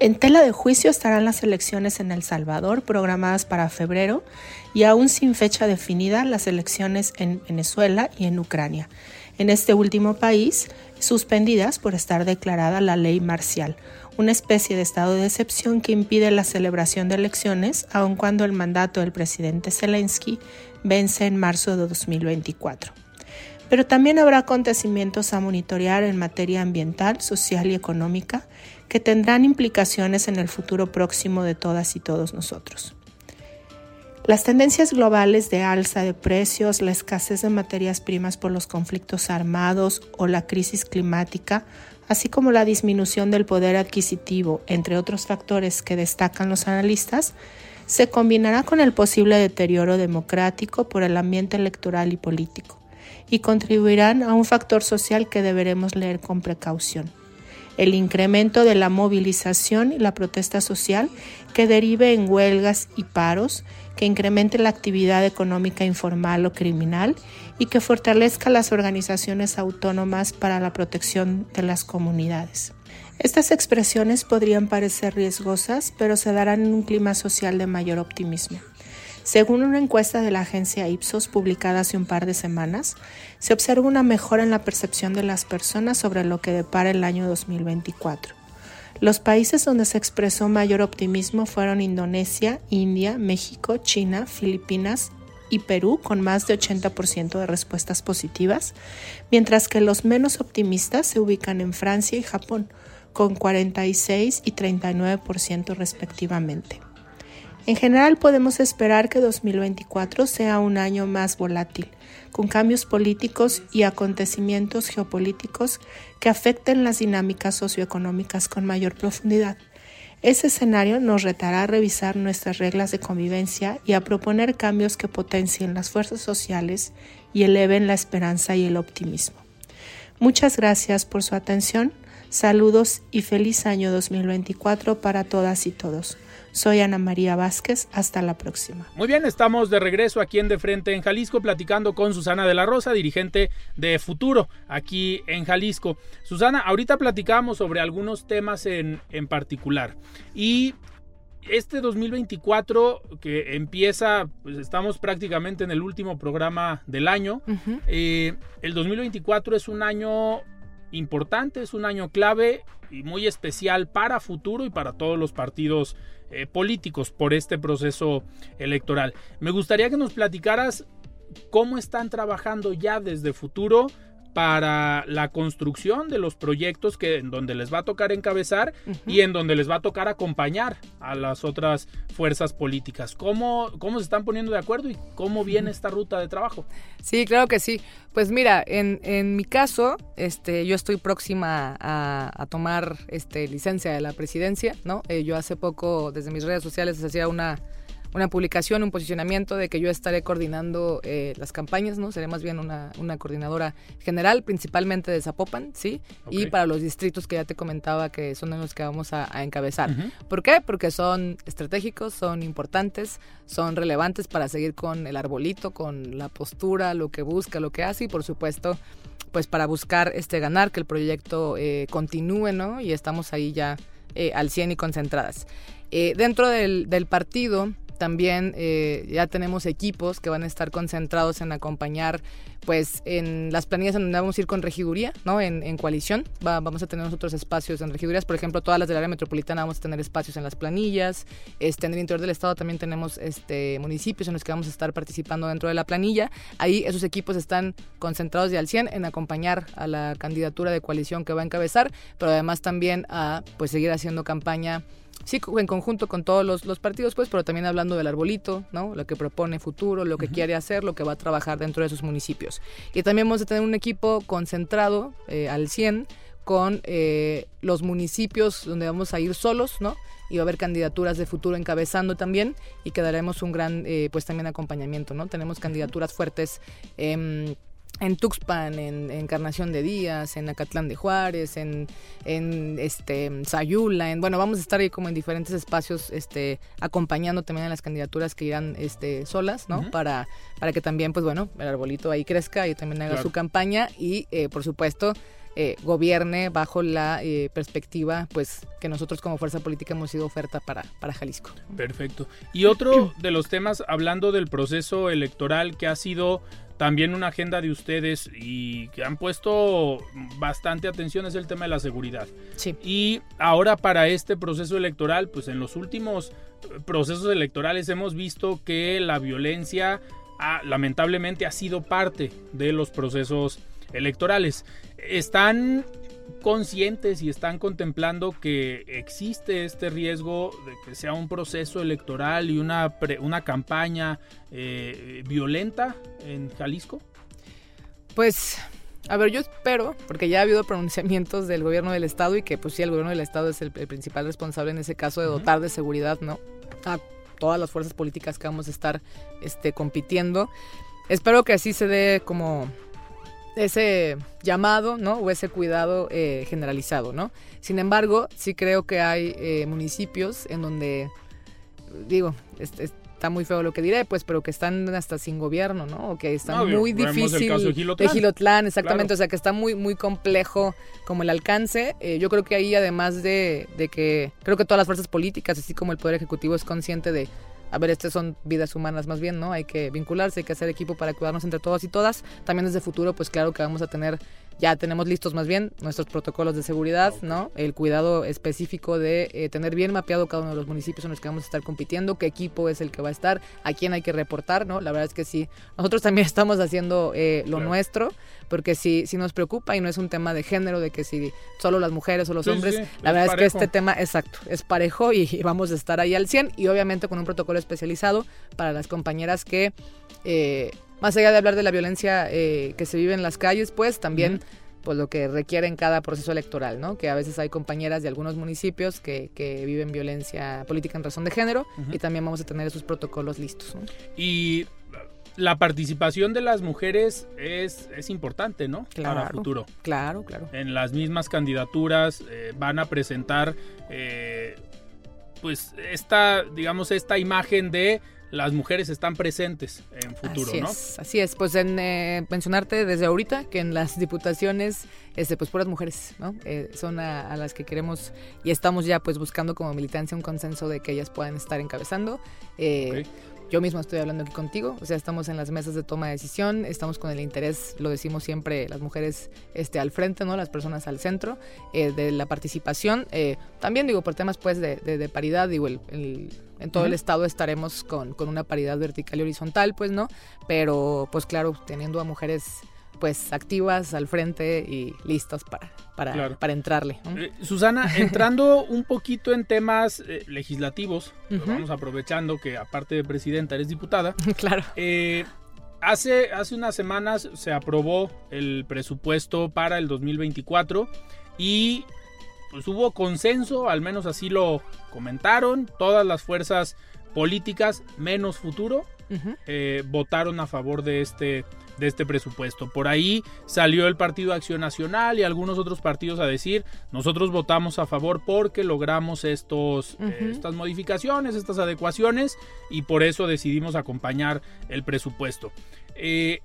S5: En tela de juicio estarán las elecciones en El Salvador, programadas para febrero, y aún sin fecha definida las elecciones en Venezuela y en Ucrania. En este último país, suspendidas por estar declarada la ley marcial, una especie de estado de excepción que impide la celebración de elecciones, aun cuando el mandato del presidente Zelensky vence en marzo de 2024. Pero también habrá acontecimientos a monitorear en materia ambiental, social y económica que tendrán implicaciones en el futuro próximo de todas y todos nosotros. Las tendencias globales de alza de precios, la escasez de materias primas por los conflictos armados o la crisis climática, así como la disminución del poder adquisitivo, entre otros factores que destacan los analistas, se combinará con el posible deterioro democrático por el ambiente electoral y político, y contribuirán a un factor social que deberemos leer con precaución el incremento de la movilización y la protesta social que derive en huelgas y paros, que incremente la actividad económica informal o criminal y que fortalezca las organizaciones autónomas para la protección de las comunidades. Estas expresiones podrían parecer riesgosas, pero se darán en un clima social de mayor optimismo. Según una encuesta de la agencia Ipsos publicada hace un par de semanas, se observa una mejora en la percepción de las personas sobre lo que depara el año 2024. Los países donde se expresó mayor optimismo fueron Indonesia, India, México, China, Filipinas y Perú con más de 80% de respuestas positivas, mientras que los menos optimistas se ubican en Francia y Japón con 46 y 39% respectivamente. En general podemos esperar que 2024 sea un año más volátil, con cambios políticos y acontecimientos geopolíticos que afecten las dinámicas socioeconómicas con mayor profundidad. Ese escenario nos retará a revisar nuestras reglas de convivencia y a proponer cambios que potencien las fuerzas sociales y eleven la esperanza y el optimismo. Muchas gracias por su atención. Saludos y feliz año 2024 para todas y todos. Soy Ana María Vázquez, hasta la próxima.
S1: Muy bien, estamos de regreso aquí en De Frente en Jalisco platicando con Susana de la Rosa, dirigente de Futuro aquí en Jalisco. Susana, ahorita platicamos sobre algunos temas en, en particular y este 2024 que empieza, pues estamos prácticamente en el último programa del año. Eh, el 2024 es un año importante, es un año clave y muy especial para futuro y para todos los partidos eh, políticos por este proceso electoral. Me gustaría que nos platicaras cómo están trabajando ya desde futuro para la construcción de los proyectos que en donde les va a tocar encabezar y en donde les va a tocar acompañar a las otras fuerzas políticas. ¿Cómo, cómo se están poniendo de acuerdo y cómo viene esta ruta de trabajo?
S3: Sí, claro que sí. Pues mira, en, en mi caso, este, yo estoy próxima a, tomar este, licencia de la presidencia, ¿no? Eh, yo hace poco, desde mis redes sociales, hacía una una publicación, un posicionamiento de que yo estaré coordinando eh, las campañas, ¿no? Seré más bien una, coordinadora general, principalmente de Zapopan, ¿sí? Y para los distritos que ya te comentaba que son los que vamos a, encabezar. ¿Por qué? Porque son estratégicos, son importantes, son relevantes para seguir con el arbolito, con la postura, lo que busca, lo que hace y por supuesto pues para buscar este ganar, que el proyecto eh, continúe, ¿no? Y estamos ahí ya eh, al 100 y concentradas. dentro del, del partido, también eh, ya tenemos equipos que van a estar concentrados en acompañar pues en las planillas en donde vamos a ir con regiduría, ¿no? En, coalición. vamos a tener nosotros espacios en regidurías. Por ejemplo, todas las del área metropolitana vamos a tener espacios en las planillas. Este, en el interior del estado también tenemos este, municipios en los que vamos a estar participando dentro de la planilla. Ahí esos equipos están concentrados de al 100 en acompañar a la candidatura de coalición que va a encabezar, pero además también a pues seguir haciendo campaña Sí, en conjunto con todos los, los, partidos, pues, pero también hablando del arbolito, ¿no? Lo que propone futuro, lo que quiere hacer, lo que va a trabajar dentro de sus municipios. Y también vamos a tener un equipo concentrado eh, al 100 con eh, los municipios donde vamos a ir solos, ¿no? Y va a haber candidaturas de futuro encabezando también y que daremos un gran, eh, pues también acompañamiento, ¿no? Tenemos candidaturas fuertes. En Tuxpan, en Encarnación de Díaz, en Acatlán de Juárez, en, en este Sayula, en bueno, vamos a estar ahí como en diferentes espacios este acompañando también a las candidaturas que irán este solas, ¿no? Para para que también pues bueno, el arbolito ahí crezca y también haga su campaña y eh, por supuesto eh, gobierne bajo la eh, perspectiva pues que nosotros como fuerza política hemos sido oferta para, para Jalisco.
S1: Perfecto. Y otro de los temas, hablando del proceso electoral que ha sido también una agenda de ustedes y que han puesto bastante atención es el tema de la seguridad.
S3: Sí.
S1: Y ahora para este proceso electoral, pues en los últimos procesos electorales hemos visto que la violencia lamentablemente ha sido parte de los procesos electorales. Están conscientes y están contemplando que existe este riesgo de que sea un proceso electoral y una, una campaña eh, violenta en Jalisco?
S3: Pues, a ver, yo espero, porque ya ha habido pronunciamientos del gobierno del estado y que pues sí, el gobierno del estado es el, principal responsable en ese caso de dotar de seguridad, ¿no? A todas las fuerzas políticas que vamos a estar este, compitiendo. Espero que así se dé como ese llamado, ¿no? O ese cuidado eh, generalizado, ¿no? Sin embargo, sí creo que hay eh, municipios en donde, digo, está muy feo lo que diré, pues, pero que están hasta sin gobierno, ¿no? O que está muy difícil.
S1: de
S3: Gilotlán. exactamente. O sea, que está muy, muy complejo como el alcance. Eh, yo creo que ahí, además de, de que creo que todas las fuerzas políticas, así como el Poder Ejecutivo, es consciente de a ver, estas son vidas humanas más bien, ¿no? Hay que vincularse, hay que hacer equipo para cuidarnos entre todos y todas. También desde futuro, pues claro que vamos a tener ya tenemos listos más bien nuestros protocolos de seguridad, ¿no? El cuidado específico de eh, tener bien mapeado cada uno de los municipios en los que vamos a estar compitiendo, qué equipo es el que va a estar, a quién hay que reportar, ¿no? La verdad es que sí, nosotros también estamos haciendo eh, lo nuestro, porque si, si nos preocupa y no es un tema de género, de que si solo las mujeres o los hombres, la verdad es que este tema, exacto, es parejo y, y, vamos a estar ahí al 100 y obviamente con un protocolo especializado para las compañeras que... Eh, más allá de hablar de la violencia eh, que se vive en las calles, pues también pues lo que requiere en cada proceso electoral, ¿no? Que a veces hay compañeras de algunos municipios que, que viven violencia política en razón de género y también vamos a tener esos protocolos listos.
S1: Y la participación de las mujeres es, es importante, ¿no?
S3: Claro,
S1: Para futuro.
S3: Claro, claro.
S1: En las mismas candidaturas eh, van a presentar, eh, pues, esta, digamos, esta imagen de las mujeres están presentes en futuro,
S3: así
S1: ¿no?
S3: Es, así es, pues en eh, mencionarte desde ahorita que en las diputaciones, este, pues puras mujeres, ¿no? Eh, son a, las que queremos y estamos ya pues buscando como militancia un consenso de que ellas puedan estar encabezando. Eh, yo mismo estoy hablando aquí contigo, o sea, estamos en las mesas de toma de decisión, estamos con el interés, lo decimos siempre, las mujeres este, al frente, ¿no? Las personas al centro eh, de la participación. Eh, también digo, por temas pues de, de, paridad, digo, el, en todo el estado estaremos con, con una paridad vertical y horizontal, pues, ¿no? Pero, pues claro, teniendo a mujeres pues activas al frente y listas para, para, para entrarle.
S1: Eh, Susana, entrando un poquito en temas eh, legislativos, vamos aprovechando que aparte de presidenta eres diputada.
S3: claro.
S1: Eh, hace, hace unas semanas se aprobó el presupuesto para el 2024 y pues hubo consenso, al menos así lo comentaron, todas las fuerzas políticas menos futuro votaron a favor de este de este presupuesto. Por ahí salió el Partido Acción Nacional y algunos otros partidos a decir, nosotros votamos a favor porque logramos estos, eh, estas modificaciones, estas adecuaciones y por eso decidimos acompañar el presupuesto. Eh,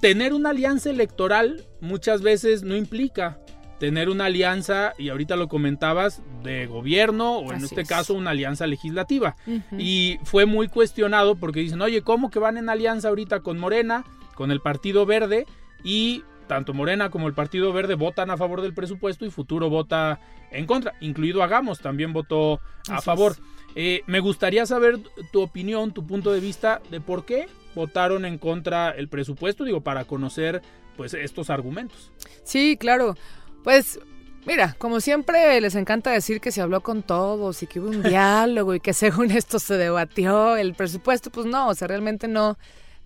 S1: tener una alianza electoral muchas veces no implica tener una alianza, y ahorita lo comentabas, de gobierno o en este caso una alianza legislativa. Y fue muy cuestionado porque dicen, oye, ¿cómo que van en alianza ahorita con Morena, con el Partido Verde? Y tanto Morena como el Partido Verde votan a favor del presupuesto y Futuro vota en contra, incluido Hagamos también votó a favor. Eh, me gustaría saber tu opinión, tu punto de vista de por qué votaron en contra el presupuesto, digo, para conocer pues estos argumentos.
S3: Sí, claro. Pues Mira, como siempre les encanta decir que se habló con todos y que hubo un diálogo y que según esto se debatió el presupuesto, pues no, o sea, realmente no,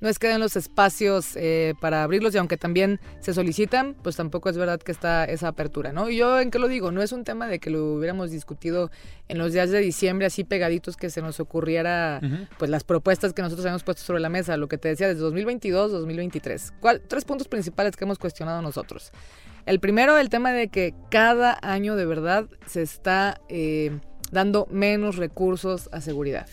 S3: no es que den los espacios eh, para abrirlos y aunque también se solicitan, pues tampoco es verdad que está esa apertura, ¿no? Y yo en qué lo digo, no es un tema de que lo hubiéramos discutido en los días de diciembre así pegaditos que se nos ocurriera pues las propuestas que nosotros habíamos puesto sobre la mesa, lo que te decía desde 2022, 2023. ¿Cuál, tres puntos principales que hemos cuestionado nosotros. El primero, el tema de que cada año de verdad se está eh, dando menos recursos a seguridad.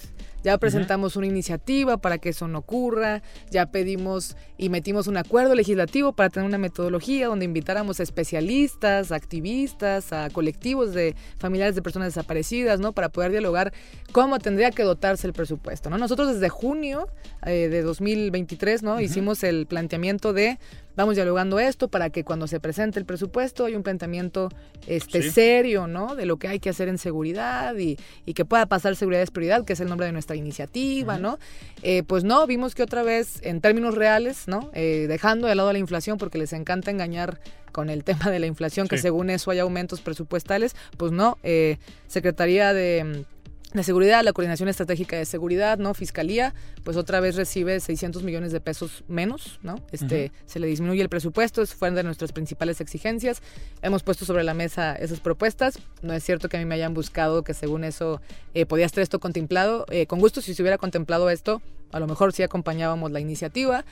S3: Ya presentamos una iniciativa para que eso no ocurra, ya pedimos y metimos un acuerdo legislativo para tener una metodología donde invitáramos a especialistas, a activistas, a colectivos de familiares de personas desaparecidas, ¿no? Para poder dialogar cómo tendría que dotarse el presupuesto, ¿no? Nosotros desde junio eh, de 2023, ¿no? Hicimos el planteamiento de vamos dialogando esto para que cuando se presente el presupuesto haya un planteamiento este, serio, ¿no? De lo que hay que hacer en seguridad y, que pueda pasar seguridad es prioridad, que es el nombre de nuestra iniciativa, ¿no? Eh, pues no, vimos que otra vez, en términos reales, ¿no? Eh, dejando de lado la inflación, porque les encanta engañar con el tema de la inflación, que según eso hay aumentos presupuestales, pues no, eh, Secretaría de de seguridad, la coordinación estratégica de seguridad, ¿no? Fiscalía, pues otra vez recibe 600 millones de pesos menos, ¿no? Este, se le disminuye el presupuesto, es fueron de nuestras principales exigencias. Hemos puesto sobre la mesa esas propuestas. No es cierto que a mí me hayan buscado que según eso eh, podía estar esto contemplado. Eh, con gusto, si se hubiera contemplado esto, a lo mejor sí acompañábamos la iniciativa.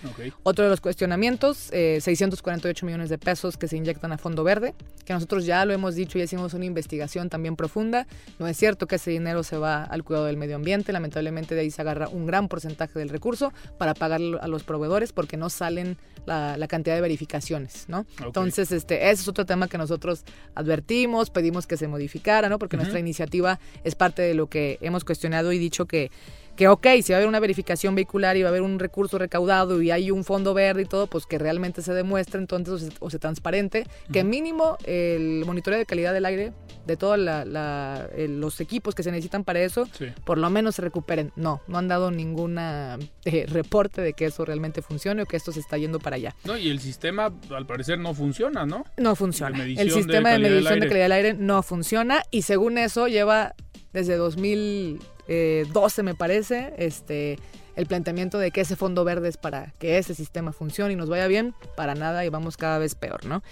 S3: Otro de los cuestionamientos, 648 eh, millones de pesos que se inyectan a Fondo Verde, que nosotros ya lo hemos dicho y hicimos una investigación también profunda. No es cierto que ese dinero se va al cuidado del medio ambiente, lamentablemente de ahí se agarra un gran porcentaje del recurso para pagar a los proveedores porque no salen la, cantidad de verificaciones, ¿no? Entonces, este, ese es otro tema que nosotros advertimos, pedimos que se modificara, ¿no? Porque nuestra iniciativa es parte de lo que hemos cuestionado y dicho que que ok, si va a haber una verificación vehicular y va a haber un recurso recaudado y hay un fondo verde y todo, pues que realmente se demuestre entonces o se, transparente, que mínimo el monitoreo de calidad del aire de todos los equipos que se necesitan para eso, por lo menos se recuperen. No, no han dado ninguna eh, reporte de que eso realmente funcione o que esto se está yendo para allá.
S1: No, y el sistema al parecer no funciona, ¿no?
S3: No funciona. El sistema de, medición de calidad del aire no funciona y según eso lleva desde 2000 12 me parece, este, el planteamiento de que ese fondo verde es para que ese sistema funcione y nos vaya bien, para nada y vamos cada vez peor, ¿no?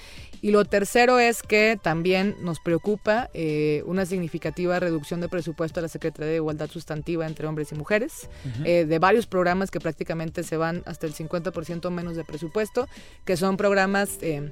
S3: Y lo tercero es que también nos preocupa eh, una significativa reducción de presupuesto a la Secretaría de Igualdad Sustantiva entre hombres y mujeres, eh, de varios programas que prácticamente se van hasta el 50% menos de presupuesto, que son programas... Eh,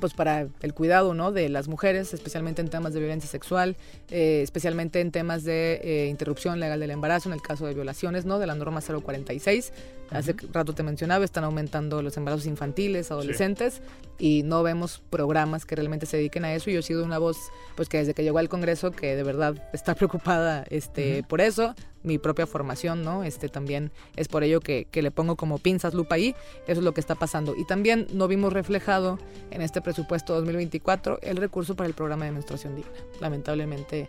S3: pues para el cuidado ¿no? de las mujeres, especialmente en temas de violencia sexual, eh, especialmente en temas de eh, interrupción legal del embarazo, en el caso de violaciones, ¿no? de la norma 046. Hace rato te mencionaba, están aumentando los embarazos infantiles, adolescentes, y no vemos programas que realmente se dediquen a eso. Y yo he sido una voz, pues que desde que llegó al Congreso, que de verdad está preocupada este, por eso mi propia formación, ¿no? Este también es por ello que, le pongo como pinzas lupa ahí, eso es lo que está pasando. Y también no vimos reflejado en este presupuesto 2024 el recurso para el programa de menstruación digna. Lamentablemente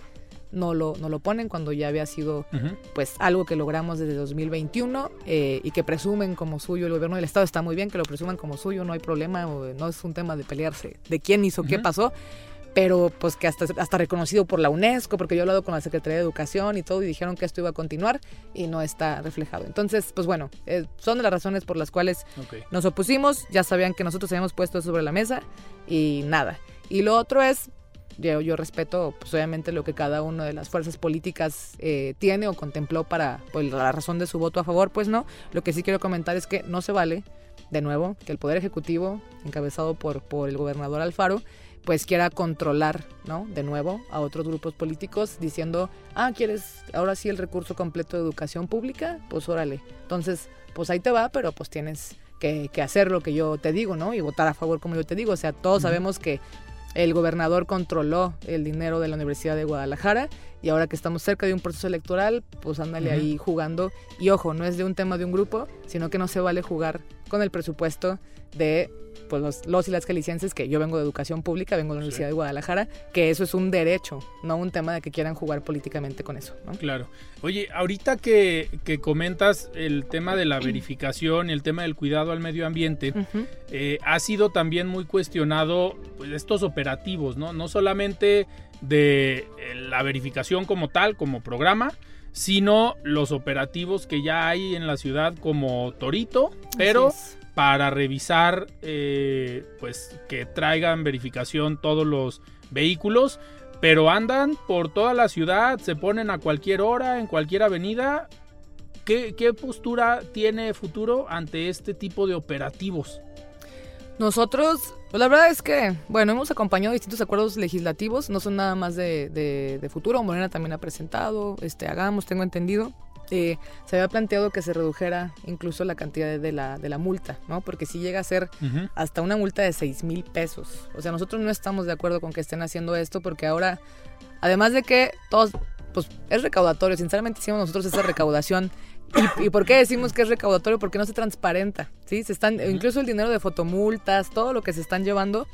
S3: no lo, no lo ponen cuando ya había sido pues algo que logramos desde 2021 eh, y que presumen como suyo el gobierno del estado está muy bien que lo presuman como suyo no hay problema no es un tema de pelearse de quién hizo qué pasó pero pues que hasta, hasta reconocido por la UNESCO, porque yo he hablado con la Secretaría de Educación y todo, y dijeron que esto iba a continuar y no está reflejado. Entonces, pues bueno, eh, son de las razones por las cuales nos opusimos, ya sabían que nosotros habíamos puesto eso sobre la mesa y nada. Y lo otro es, yo, yo respeto pues obviamente lo que cada una de las fuerzas políticas eh, tiene o contempló para pues, la razón de su voto a favor, pues no. Lo que sí quiero comentar es que no se vale, de nuevo, que el Poder Ejecutivo, encabezado por, por el gobernador Alfaro, pues quiera controlar, ¿no? De nuevo a otros grupos políticos diciendo, ah, ¿quieres ahora sí el recurso completo de educación pública? Pues órale. Entonces, pues ahí te va, pero pues tienes que, hacer lo que yo te digo, ¿no? Y votar a favor como yo te digo. O sea, todos sabemos que el gobernador controló el dinero de la Universidad de Guadalajara y ahora que estamos cerca de un proceso electoral, pues ándale ahí jugando. Y ojo, no es de un tema de un grupo, sino que no se vale jugar con el presupuesto de pues los, los y las calicienses, que yo vengo de educación pública, vengo de la Universidad de Guadalajara, que eso es un derecho, no un tema de que quieran jugar políticamente con eso. ¿no?
S1: Claro. Oye, ahorita que, que comentas el tema de la verificación y el tema del cuidado al medio ambiente, eh, ha sido también muy cuestionado pues, estos operativos, ¿no? No solamente de eh, la verificación como tal, como programa, sino los operativos que ya hay en la ciudad como Torito, pero para revisar, eh, pues que traigan verificación todos los vehículos, pero andan por toda la ciudad, se ponen a cualquier hora, en cualquier avenida. ¿Qué, qué postura tiene futuro ante este tipo de operativos?
S3: Nosotros, pues la verdad es que, bueno, hemos acompañado distintos acuerdos legislativos, no son nada más de, de- de futuro, Morena también ha presentado, este, hagamos, tengo entendido. Eh, se había planteado que se redujera incluso la cantidad de la, de la multa, ¿no? Porque si llega a ser hasta una multa de 6 mil pesos. O sea, nosotros no estamos de acuerdo con que estén haciendo esto porque ahora, además de que todos, pues es recaudatorio, sinceramente hicimos nosotros esa recaudación. ¿Y, y por qué decimos que es recaudatorio? Porque no se transparenta, ¿sí? Se están, incluso el dinero de fotomultas, todo lo que se están llevando,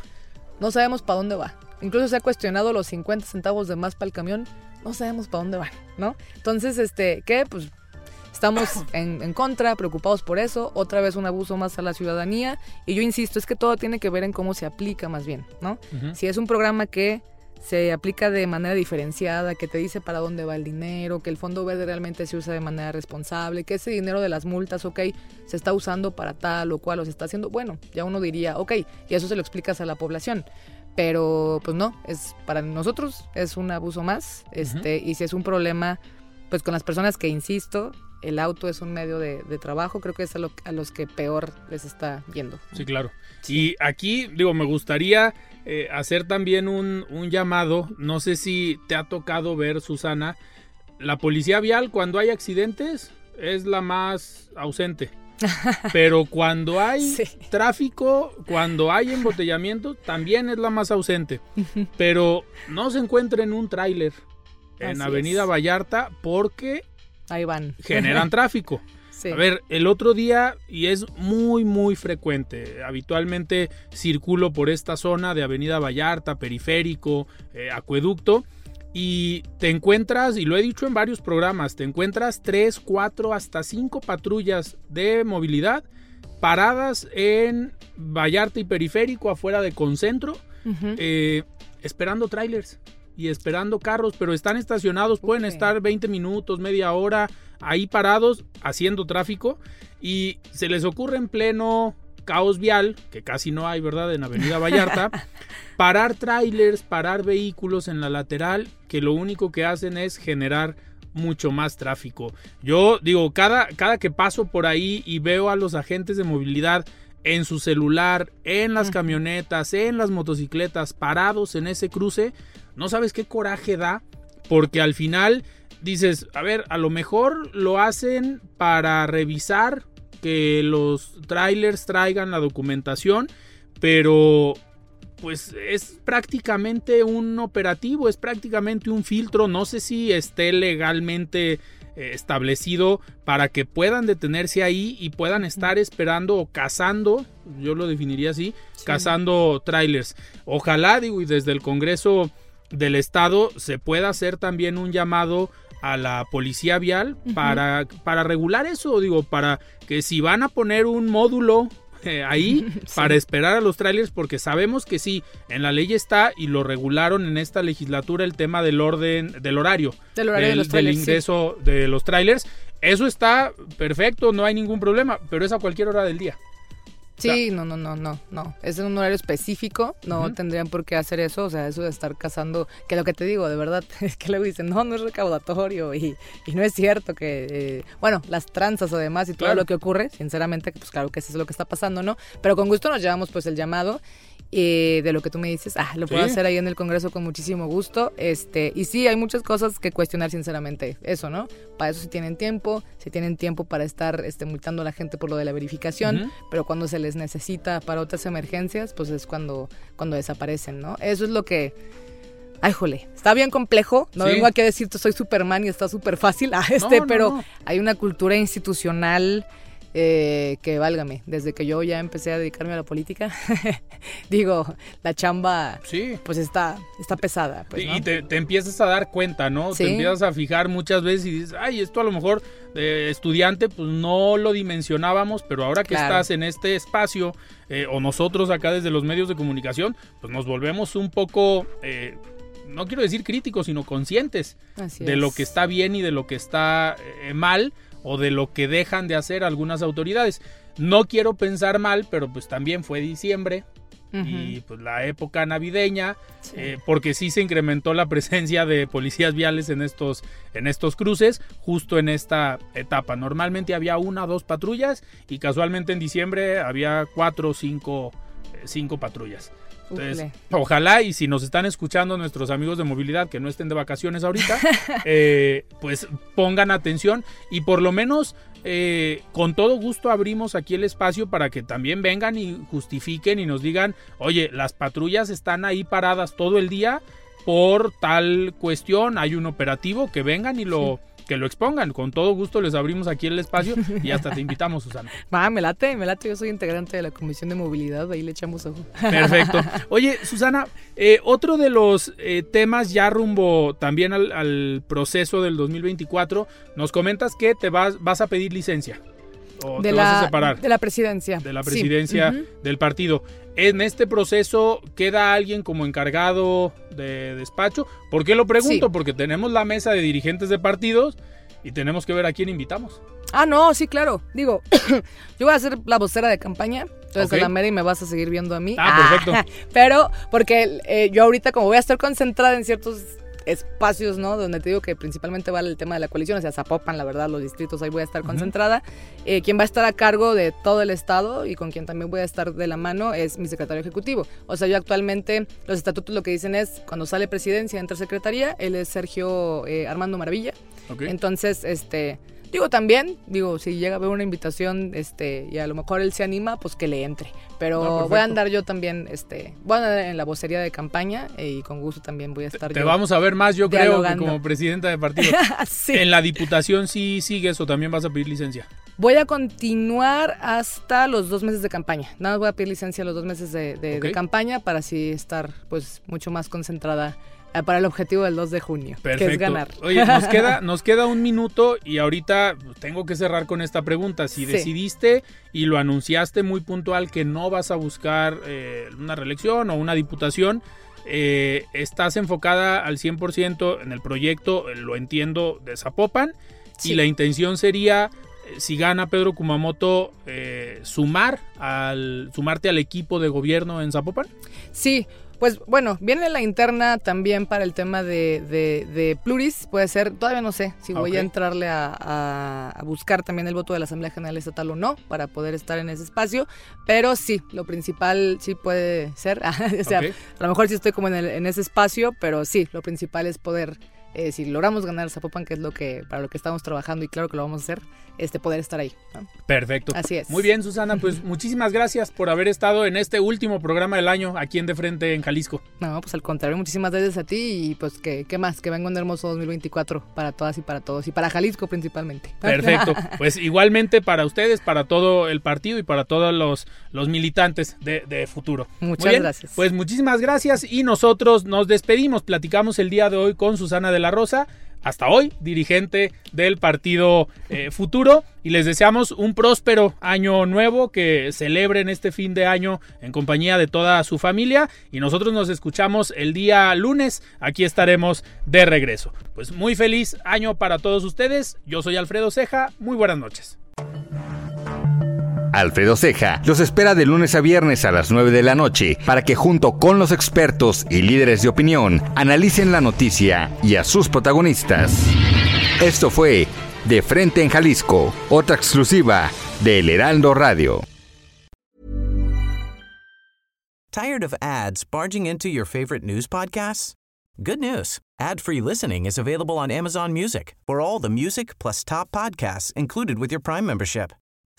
S3: no sabemos para dónde va. Incluso se ha cuestionado los 50 centavos de más para el camión, no sabemos para dónde van, ¿no? Entonces, este, ¿qué? Pues Estamos en, en contra, preocupados por eso, otra vez un abuso más a la ciudadanía y yo insisto, es que todo tiene que ver en cómo se aplica más bien, ¿no? Si es un programa que se aplica de manera diferenciada, que te dice para dónde va el dinero, que el fondo verde realmente se usa de manera responsable, que ese dinero de las multas, ok, se está usando para tal o cual o se está haciendo, bueno, ya uno diría, ok, y eso se lo explicas a la población. Pero pues no, es para nosotros es un abuso más, este, y si es un problema, pues con las personas que insisto, el auto es un medio de, de trabajo, creo que es a, lo- a los que peor les está yendo.
S1: Sí, claro. Y aquí, digo, me gustaría eh, hacer también un, un llamado. No sé si te ha tocado ver, Susana, la policía vial cuando hay accidentes es la más ausente. Pero cuando hay
S3: Sí.
S1: tráfico, cuando hay embotellamiento, también es la más ausente. Pero no se encuentra en un tráiler en
S3: Así
S1: Avenida
S3: es.
S1: Vallarta porque
S3: Ahí van.
S1: generan tráfico.
S3: Sí.
S1: A ver, el otro día, y es muy, muy frecuente, habitualmente circulo por esta zona de Avenida Vallarta, Periférico, eh, Acueducto, y te encuentras, y lo he dicho en varios programas, te encuentras tres, cuatro, hasta cinco patrullas de movilidad paradas en Vallarta y Periférico, afuera de Concentro, eh, esperando trailers y esperando carros, pero están estacionados, pueden estar 20 minutos, media hora ahí parados haciendo tráfico y se les ocurre en pleno caos vial, que casi no hay, ¿verdad? En Avenida Vallarta, parar trailers, parar vehículos en la lateral, que lo único que hacen es generar mucho más tráfico. Yo digo, cada, cada que paso por ahí y veo a los agentes de movilidad en su celular, en las camionetas, en las motocicletas, parados en ese cruce, no sabes qué coraje da, porque al final dices, a ver, a lo mejor lo hacen para revisar que los trailers traigan la documentación, pero pues es prácticamente un operativo, es prácticamente un filtro, no sé si esté legalmente eh, establecido para que puedan detenerse ahí y puedan estar esperando o cazando, yo lo definiría así, cazando trailers. Ojalá, digo, y desde el Congreso del Estado se pueda hacer también un llamado a la policía vial para, para regular eso, digo, para que si van a poner un módulo eh, ahí para esperar a los trailers, porque sabemos que sí, en la ley está y lo regularon en esta legislatura el tema del orden, del horario,
S3: Del horario de
S1: del,
S3: sí.
S1: ingreso de los trailers. Eso está perfecto, no hay ningún problema, pero es a cualquier hora del día.
S3: Sí, no, no, no, no, no. Es en un horario específico, no tendrían por qué hacer eso, o sea, eso de estar cazando, que lo que te digo, de verdad, es que luego dicen, no, no es recaudatorio y, y no es cierto que, eh, bueno, las tranzas además y todo
S1: Claro.
S3: lo que ocurre, sinceramente, pues claro que eso es lo que está pasando, ¿no? Pero con gusto nos llevamos pues el llamado eh, de lo que tú me dices, ah, lo puedo
S1: Sí.
S3: hacer ahí en el Congreso con muchísimo gusto, este, y sí, hay muchas cosas que cuestionar sinceramente, eso, ¿no? Para eso si tienen tiempo, si tienen tiempo para estar este, multando a la gente por lo de la verificación, pero cuando se les necesita para otras emergencias, pues es cuando, cuando desaparecen, ¿no? Eso es lo que... Ay, jole, está bien complejo. No
S1: Sí.
S3: vengo aquí a decirte soy Superman y está súper fácil, ah, este,
S1: no,
S3: pero
S1: no.
S3: hay una cultura institucional eh, que válgame, desde que yo ya empecé a dedicarme a la política, digo, la chamba
S1: Sí.
S3: pues está, está pesada. Pues,
S1: Y-
S3: ¿no?
S1: Y te, te empiezas a dar cuenta, ¿no?
S3: Sí.
S1: Te empiezas a fijar muchas veces y dices, ay, esto a lo mejor de estudiante, pues no lo dimensionábamos, pero ahora que
S3: Claro.
S1: estás en este espacio, eh, o nosotros acá desde los medios de comunicación, pues nos volvemos un poco, eh, no quiero decir críticos, sino conscientes
S3: Así
S1: de
S3: es.
S1: lo que está bien y de lo que está eh, mal o de lo que dejan de hacer algunas autoridades. No quiero pensar mal, pero pues también fue diciembre y pues la época navideña,
S3: Sí.
S1: eh, porque sí se incrementó la presencia de policías viales en estos, en estos cruces, justo en esta etapa. Normalmente había una o dos patrullas y casualmente en diciembre había cuatro o cinco, eh, cinco patrullas. Entonces, ojalá y si nos están escuchando nuestros amigos de movilidad que no estén de vacaciones ahorita, eh, pues pongan atención y por lo menos eh, con todo gusto abrimos aquí el espacio para que también vengan y justifiquen y nos digan, oye, las patrullas están ahí paradas todo el día por tal cuestión, hay un operativo, que vengan y lo... Que lo expongan, con todo gusto les abrimos aquí el espacio y hasta te invitamos, Susana.
S3: Ah, me late, me late. Yo soy integrante de la Comisión de Movilidad, ahí le echamos ojo.
S1: Perfecto. Oye, Susana, eh, otro de los eh, temas ya rumbo también al, al proceso del 2024, nos comentas que te vas, vas a pedir licencia. O
S3: de,
S1: te
S3: la,
S1: vas a separar
S3: de la presidencia.
S1: de la
S3: Sí.
S1: presidencia del partido. En este proceso queda alguien como encargado de despacho. ¿Por qué lo pregunto?
S3: Sí.
S1: Porque tenemos la mesa de dirigentes de partidos y tenemos que ver a quién invitamos.
S3: Ah, no, sí, claro. Digo, yo voy a ser la vocera de campaña. Entonces,
S1: Ok.
S3: a la mera y me vas a seguir viendo a mí.
S1: Ah, perfecto.
S3: Pero, porque eh, yo ahorita, como voy a estar concentrada en ciertos espacios, ¿no? Donde te digo que principalmente vale el tema de la coalición, o sea, Zapopan, la verdad, los distritos, ahí voy a estar concentrada. Eh, quien va a estar a cargo de todo el estado y con quien también voy a estar de la mano es mi secretario ejecutivo. O sea, yo actualmente, los estatutos lo que dicen es, cuando sale presidencia, entra secretaría, él es Sergio eh, Armando Maravilla.
S1: ¿ok?
S3: Entonces, este, digo también, digo, si llega a ver una invitación, este, y a lo mejor él se anima, pues que le entre. Pero
S1: Ah,
S3: voy a andar yo también, este, voy a andar en la vocería de campaña eh, y con gusto también voy a estar
S1: Te
S3: yo.
S1: vamos a ver más, yo creo, que como presidenta de partido.
S3: Sí.
S1: En la diputación sí sigues o también vas a pedir licencia.
S3: Voy a continuar hasta los dos meses de campaña. Nada más voy a pedir licencia los dos meses de, de- campaña para así estar, pues, mucho más concentrada para el objetivo del 2 de junio,
S1: Perfecto.
S3: que es ganar.
S1: Oye, nos queda, nos queda un minuto y ahorita tengo que cerrar con esta pregunta. Si
S3: Sí.
S1: decidiste y lo anunciaste muy puntual que no vas a buscar eh, una reelección o una diputación, eh, estás enfocada al 100% en el proyecto, eh, lo entiendo, de Zapopan.
S3: Sí.
S1: Y la intención sería, eh, si gana Pedro Kumamoto, eh, sumar al, sumarte al equipo de gobierno en Zapopan.
S3: Sí, pues bueno, viene la interna también para el tema de, de- de pluris, puede ser, todavía no sé si voy a entrarle a, a- a buscar también el voto de la Asamblea General Estatal o no, para poder estar en ese espacio, pero sí, lo principal sí puede ser, o sea, a lo mejor sí estoy como en, el- en ese espacio, pero sí, lo principal es poder, eh, si logramos ganar Zapopan, que es lo que, para lo que estamos trabajando y claro que lo vamos a hacer, este poder estar ahí. ¿no?
S1: Perfecto.
S3: Así es.
S1: Muy bien, Susana, pues muchísimas gracias por haber estado en este último programa del año aquí en De Frente en Jalisco.
S3: No, pues al contrario, muchísimas gracias a ti y pues que qué más, que venga un hermoso 2024 para todas y para todos y para Jalisco principalmente.
S1: Perfecto. Pues igualmente para ustedes, para todo el partido y para todos los, los militantes de, de futuro.
S3: Muchas
S1: bien,
S3: gracias.
S1: Pues muchísimas gracias y nosotros nos despedimos. Platicamos el día de hoy con Susana de la Rosa. Hasta hoy, dirigente del partido eh, Futuro, y les deseamos un próspero año nuevo que celebren este fin de año en compañía de toda su familia. Y nosotros nos escuchamos el día lunes. Aquí estaremos de regreso. Pues muy feliz año para todos ustedes. Yo soy Alfredo Ceja. Muy buenas noches.
S2: Alfredo Ceja los espera de lunes a viernes a las 9 de la noche para que junto con los expertos y líderes de opinión analicen la noticia y a sus protagonistas. Esto fue De Frente en Jalisco, otra exclusiva de El Heraldo Radio.
S4: Tired of ads barging into your favorite news podcasts? Good news. Ad-free listening is available on Amazon Music for all the music plus top podcasts included with your Prime membership.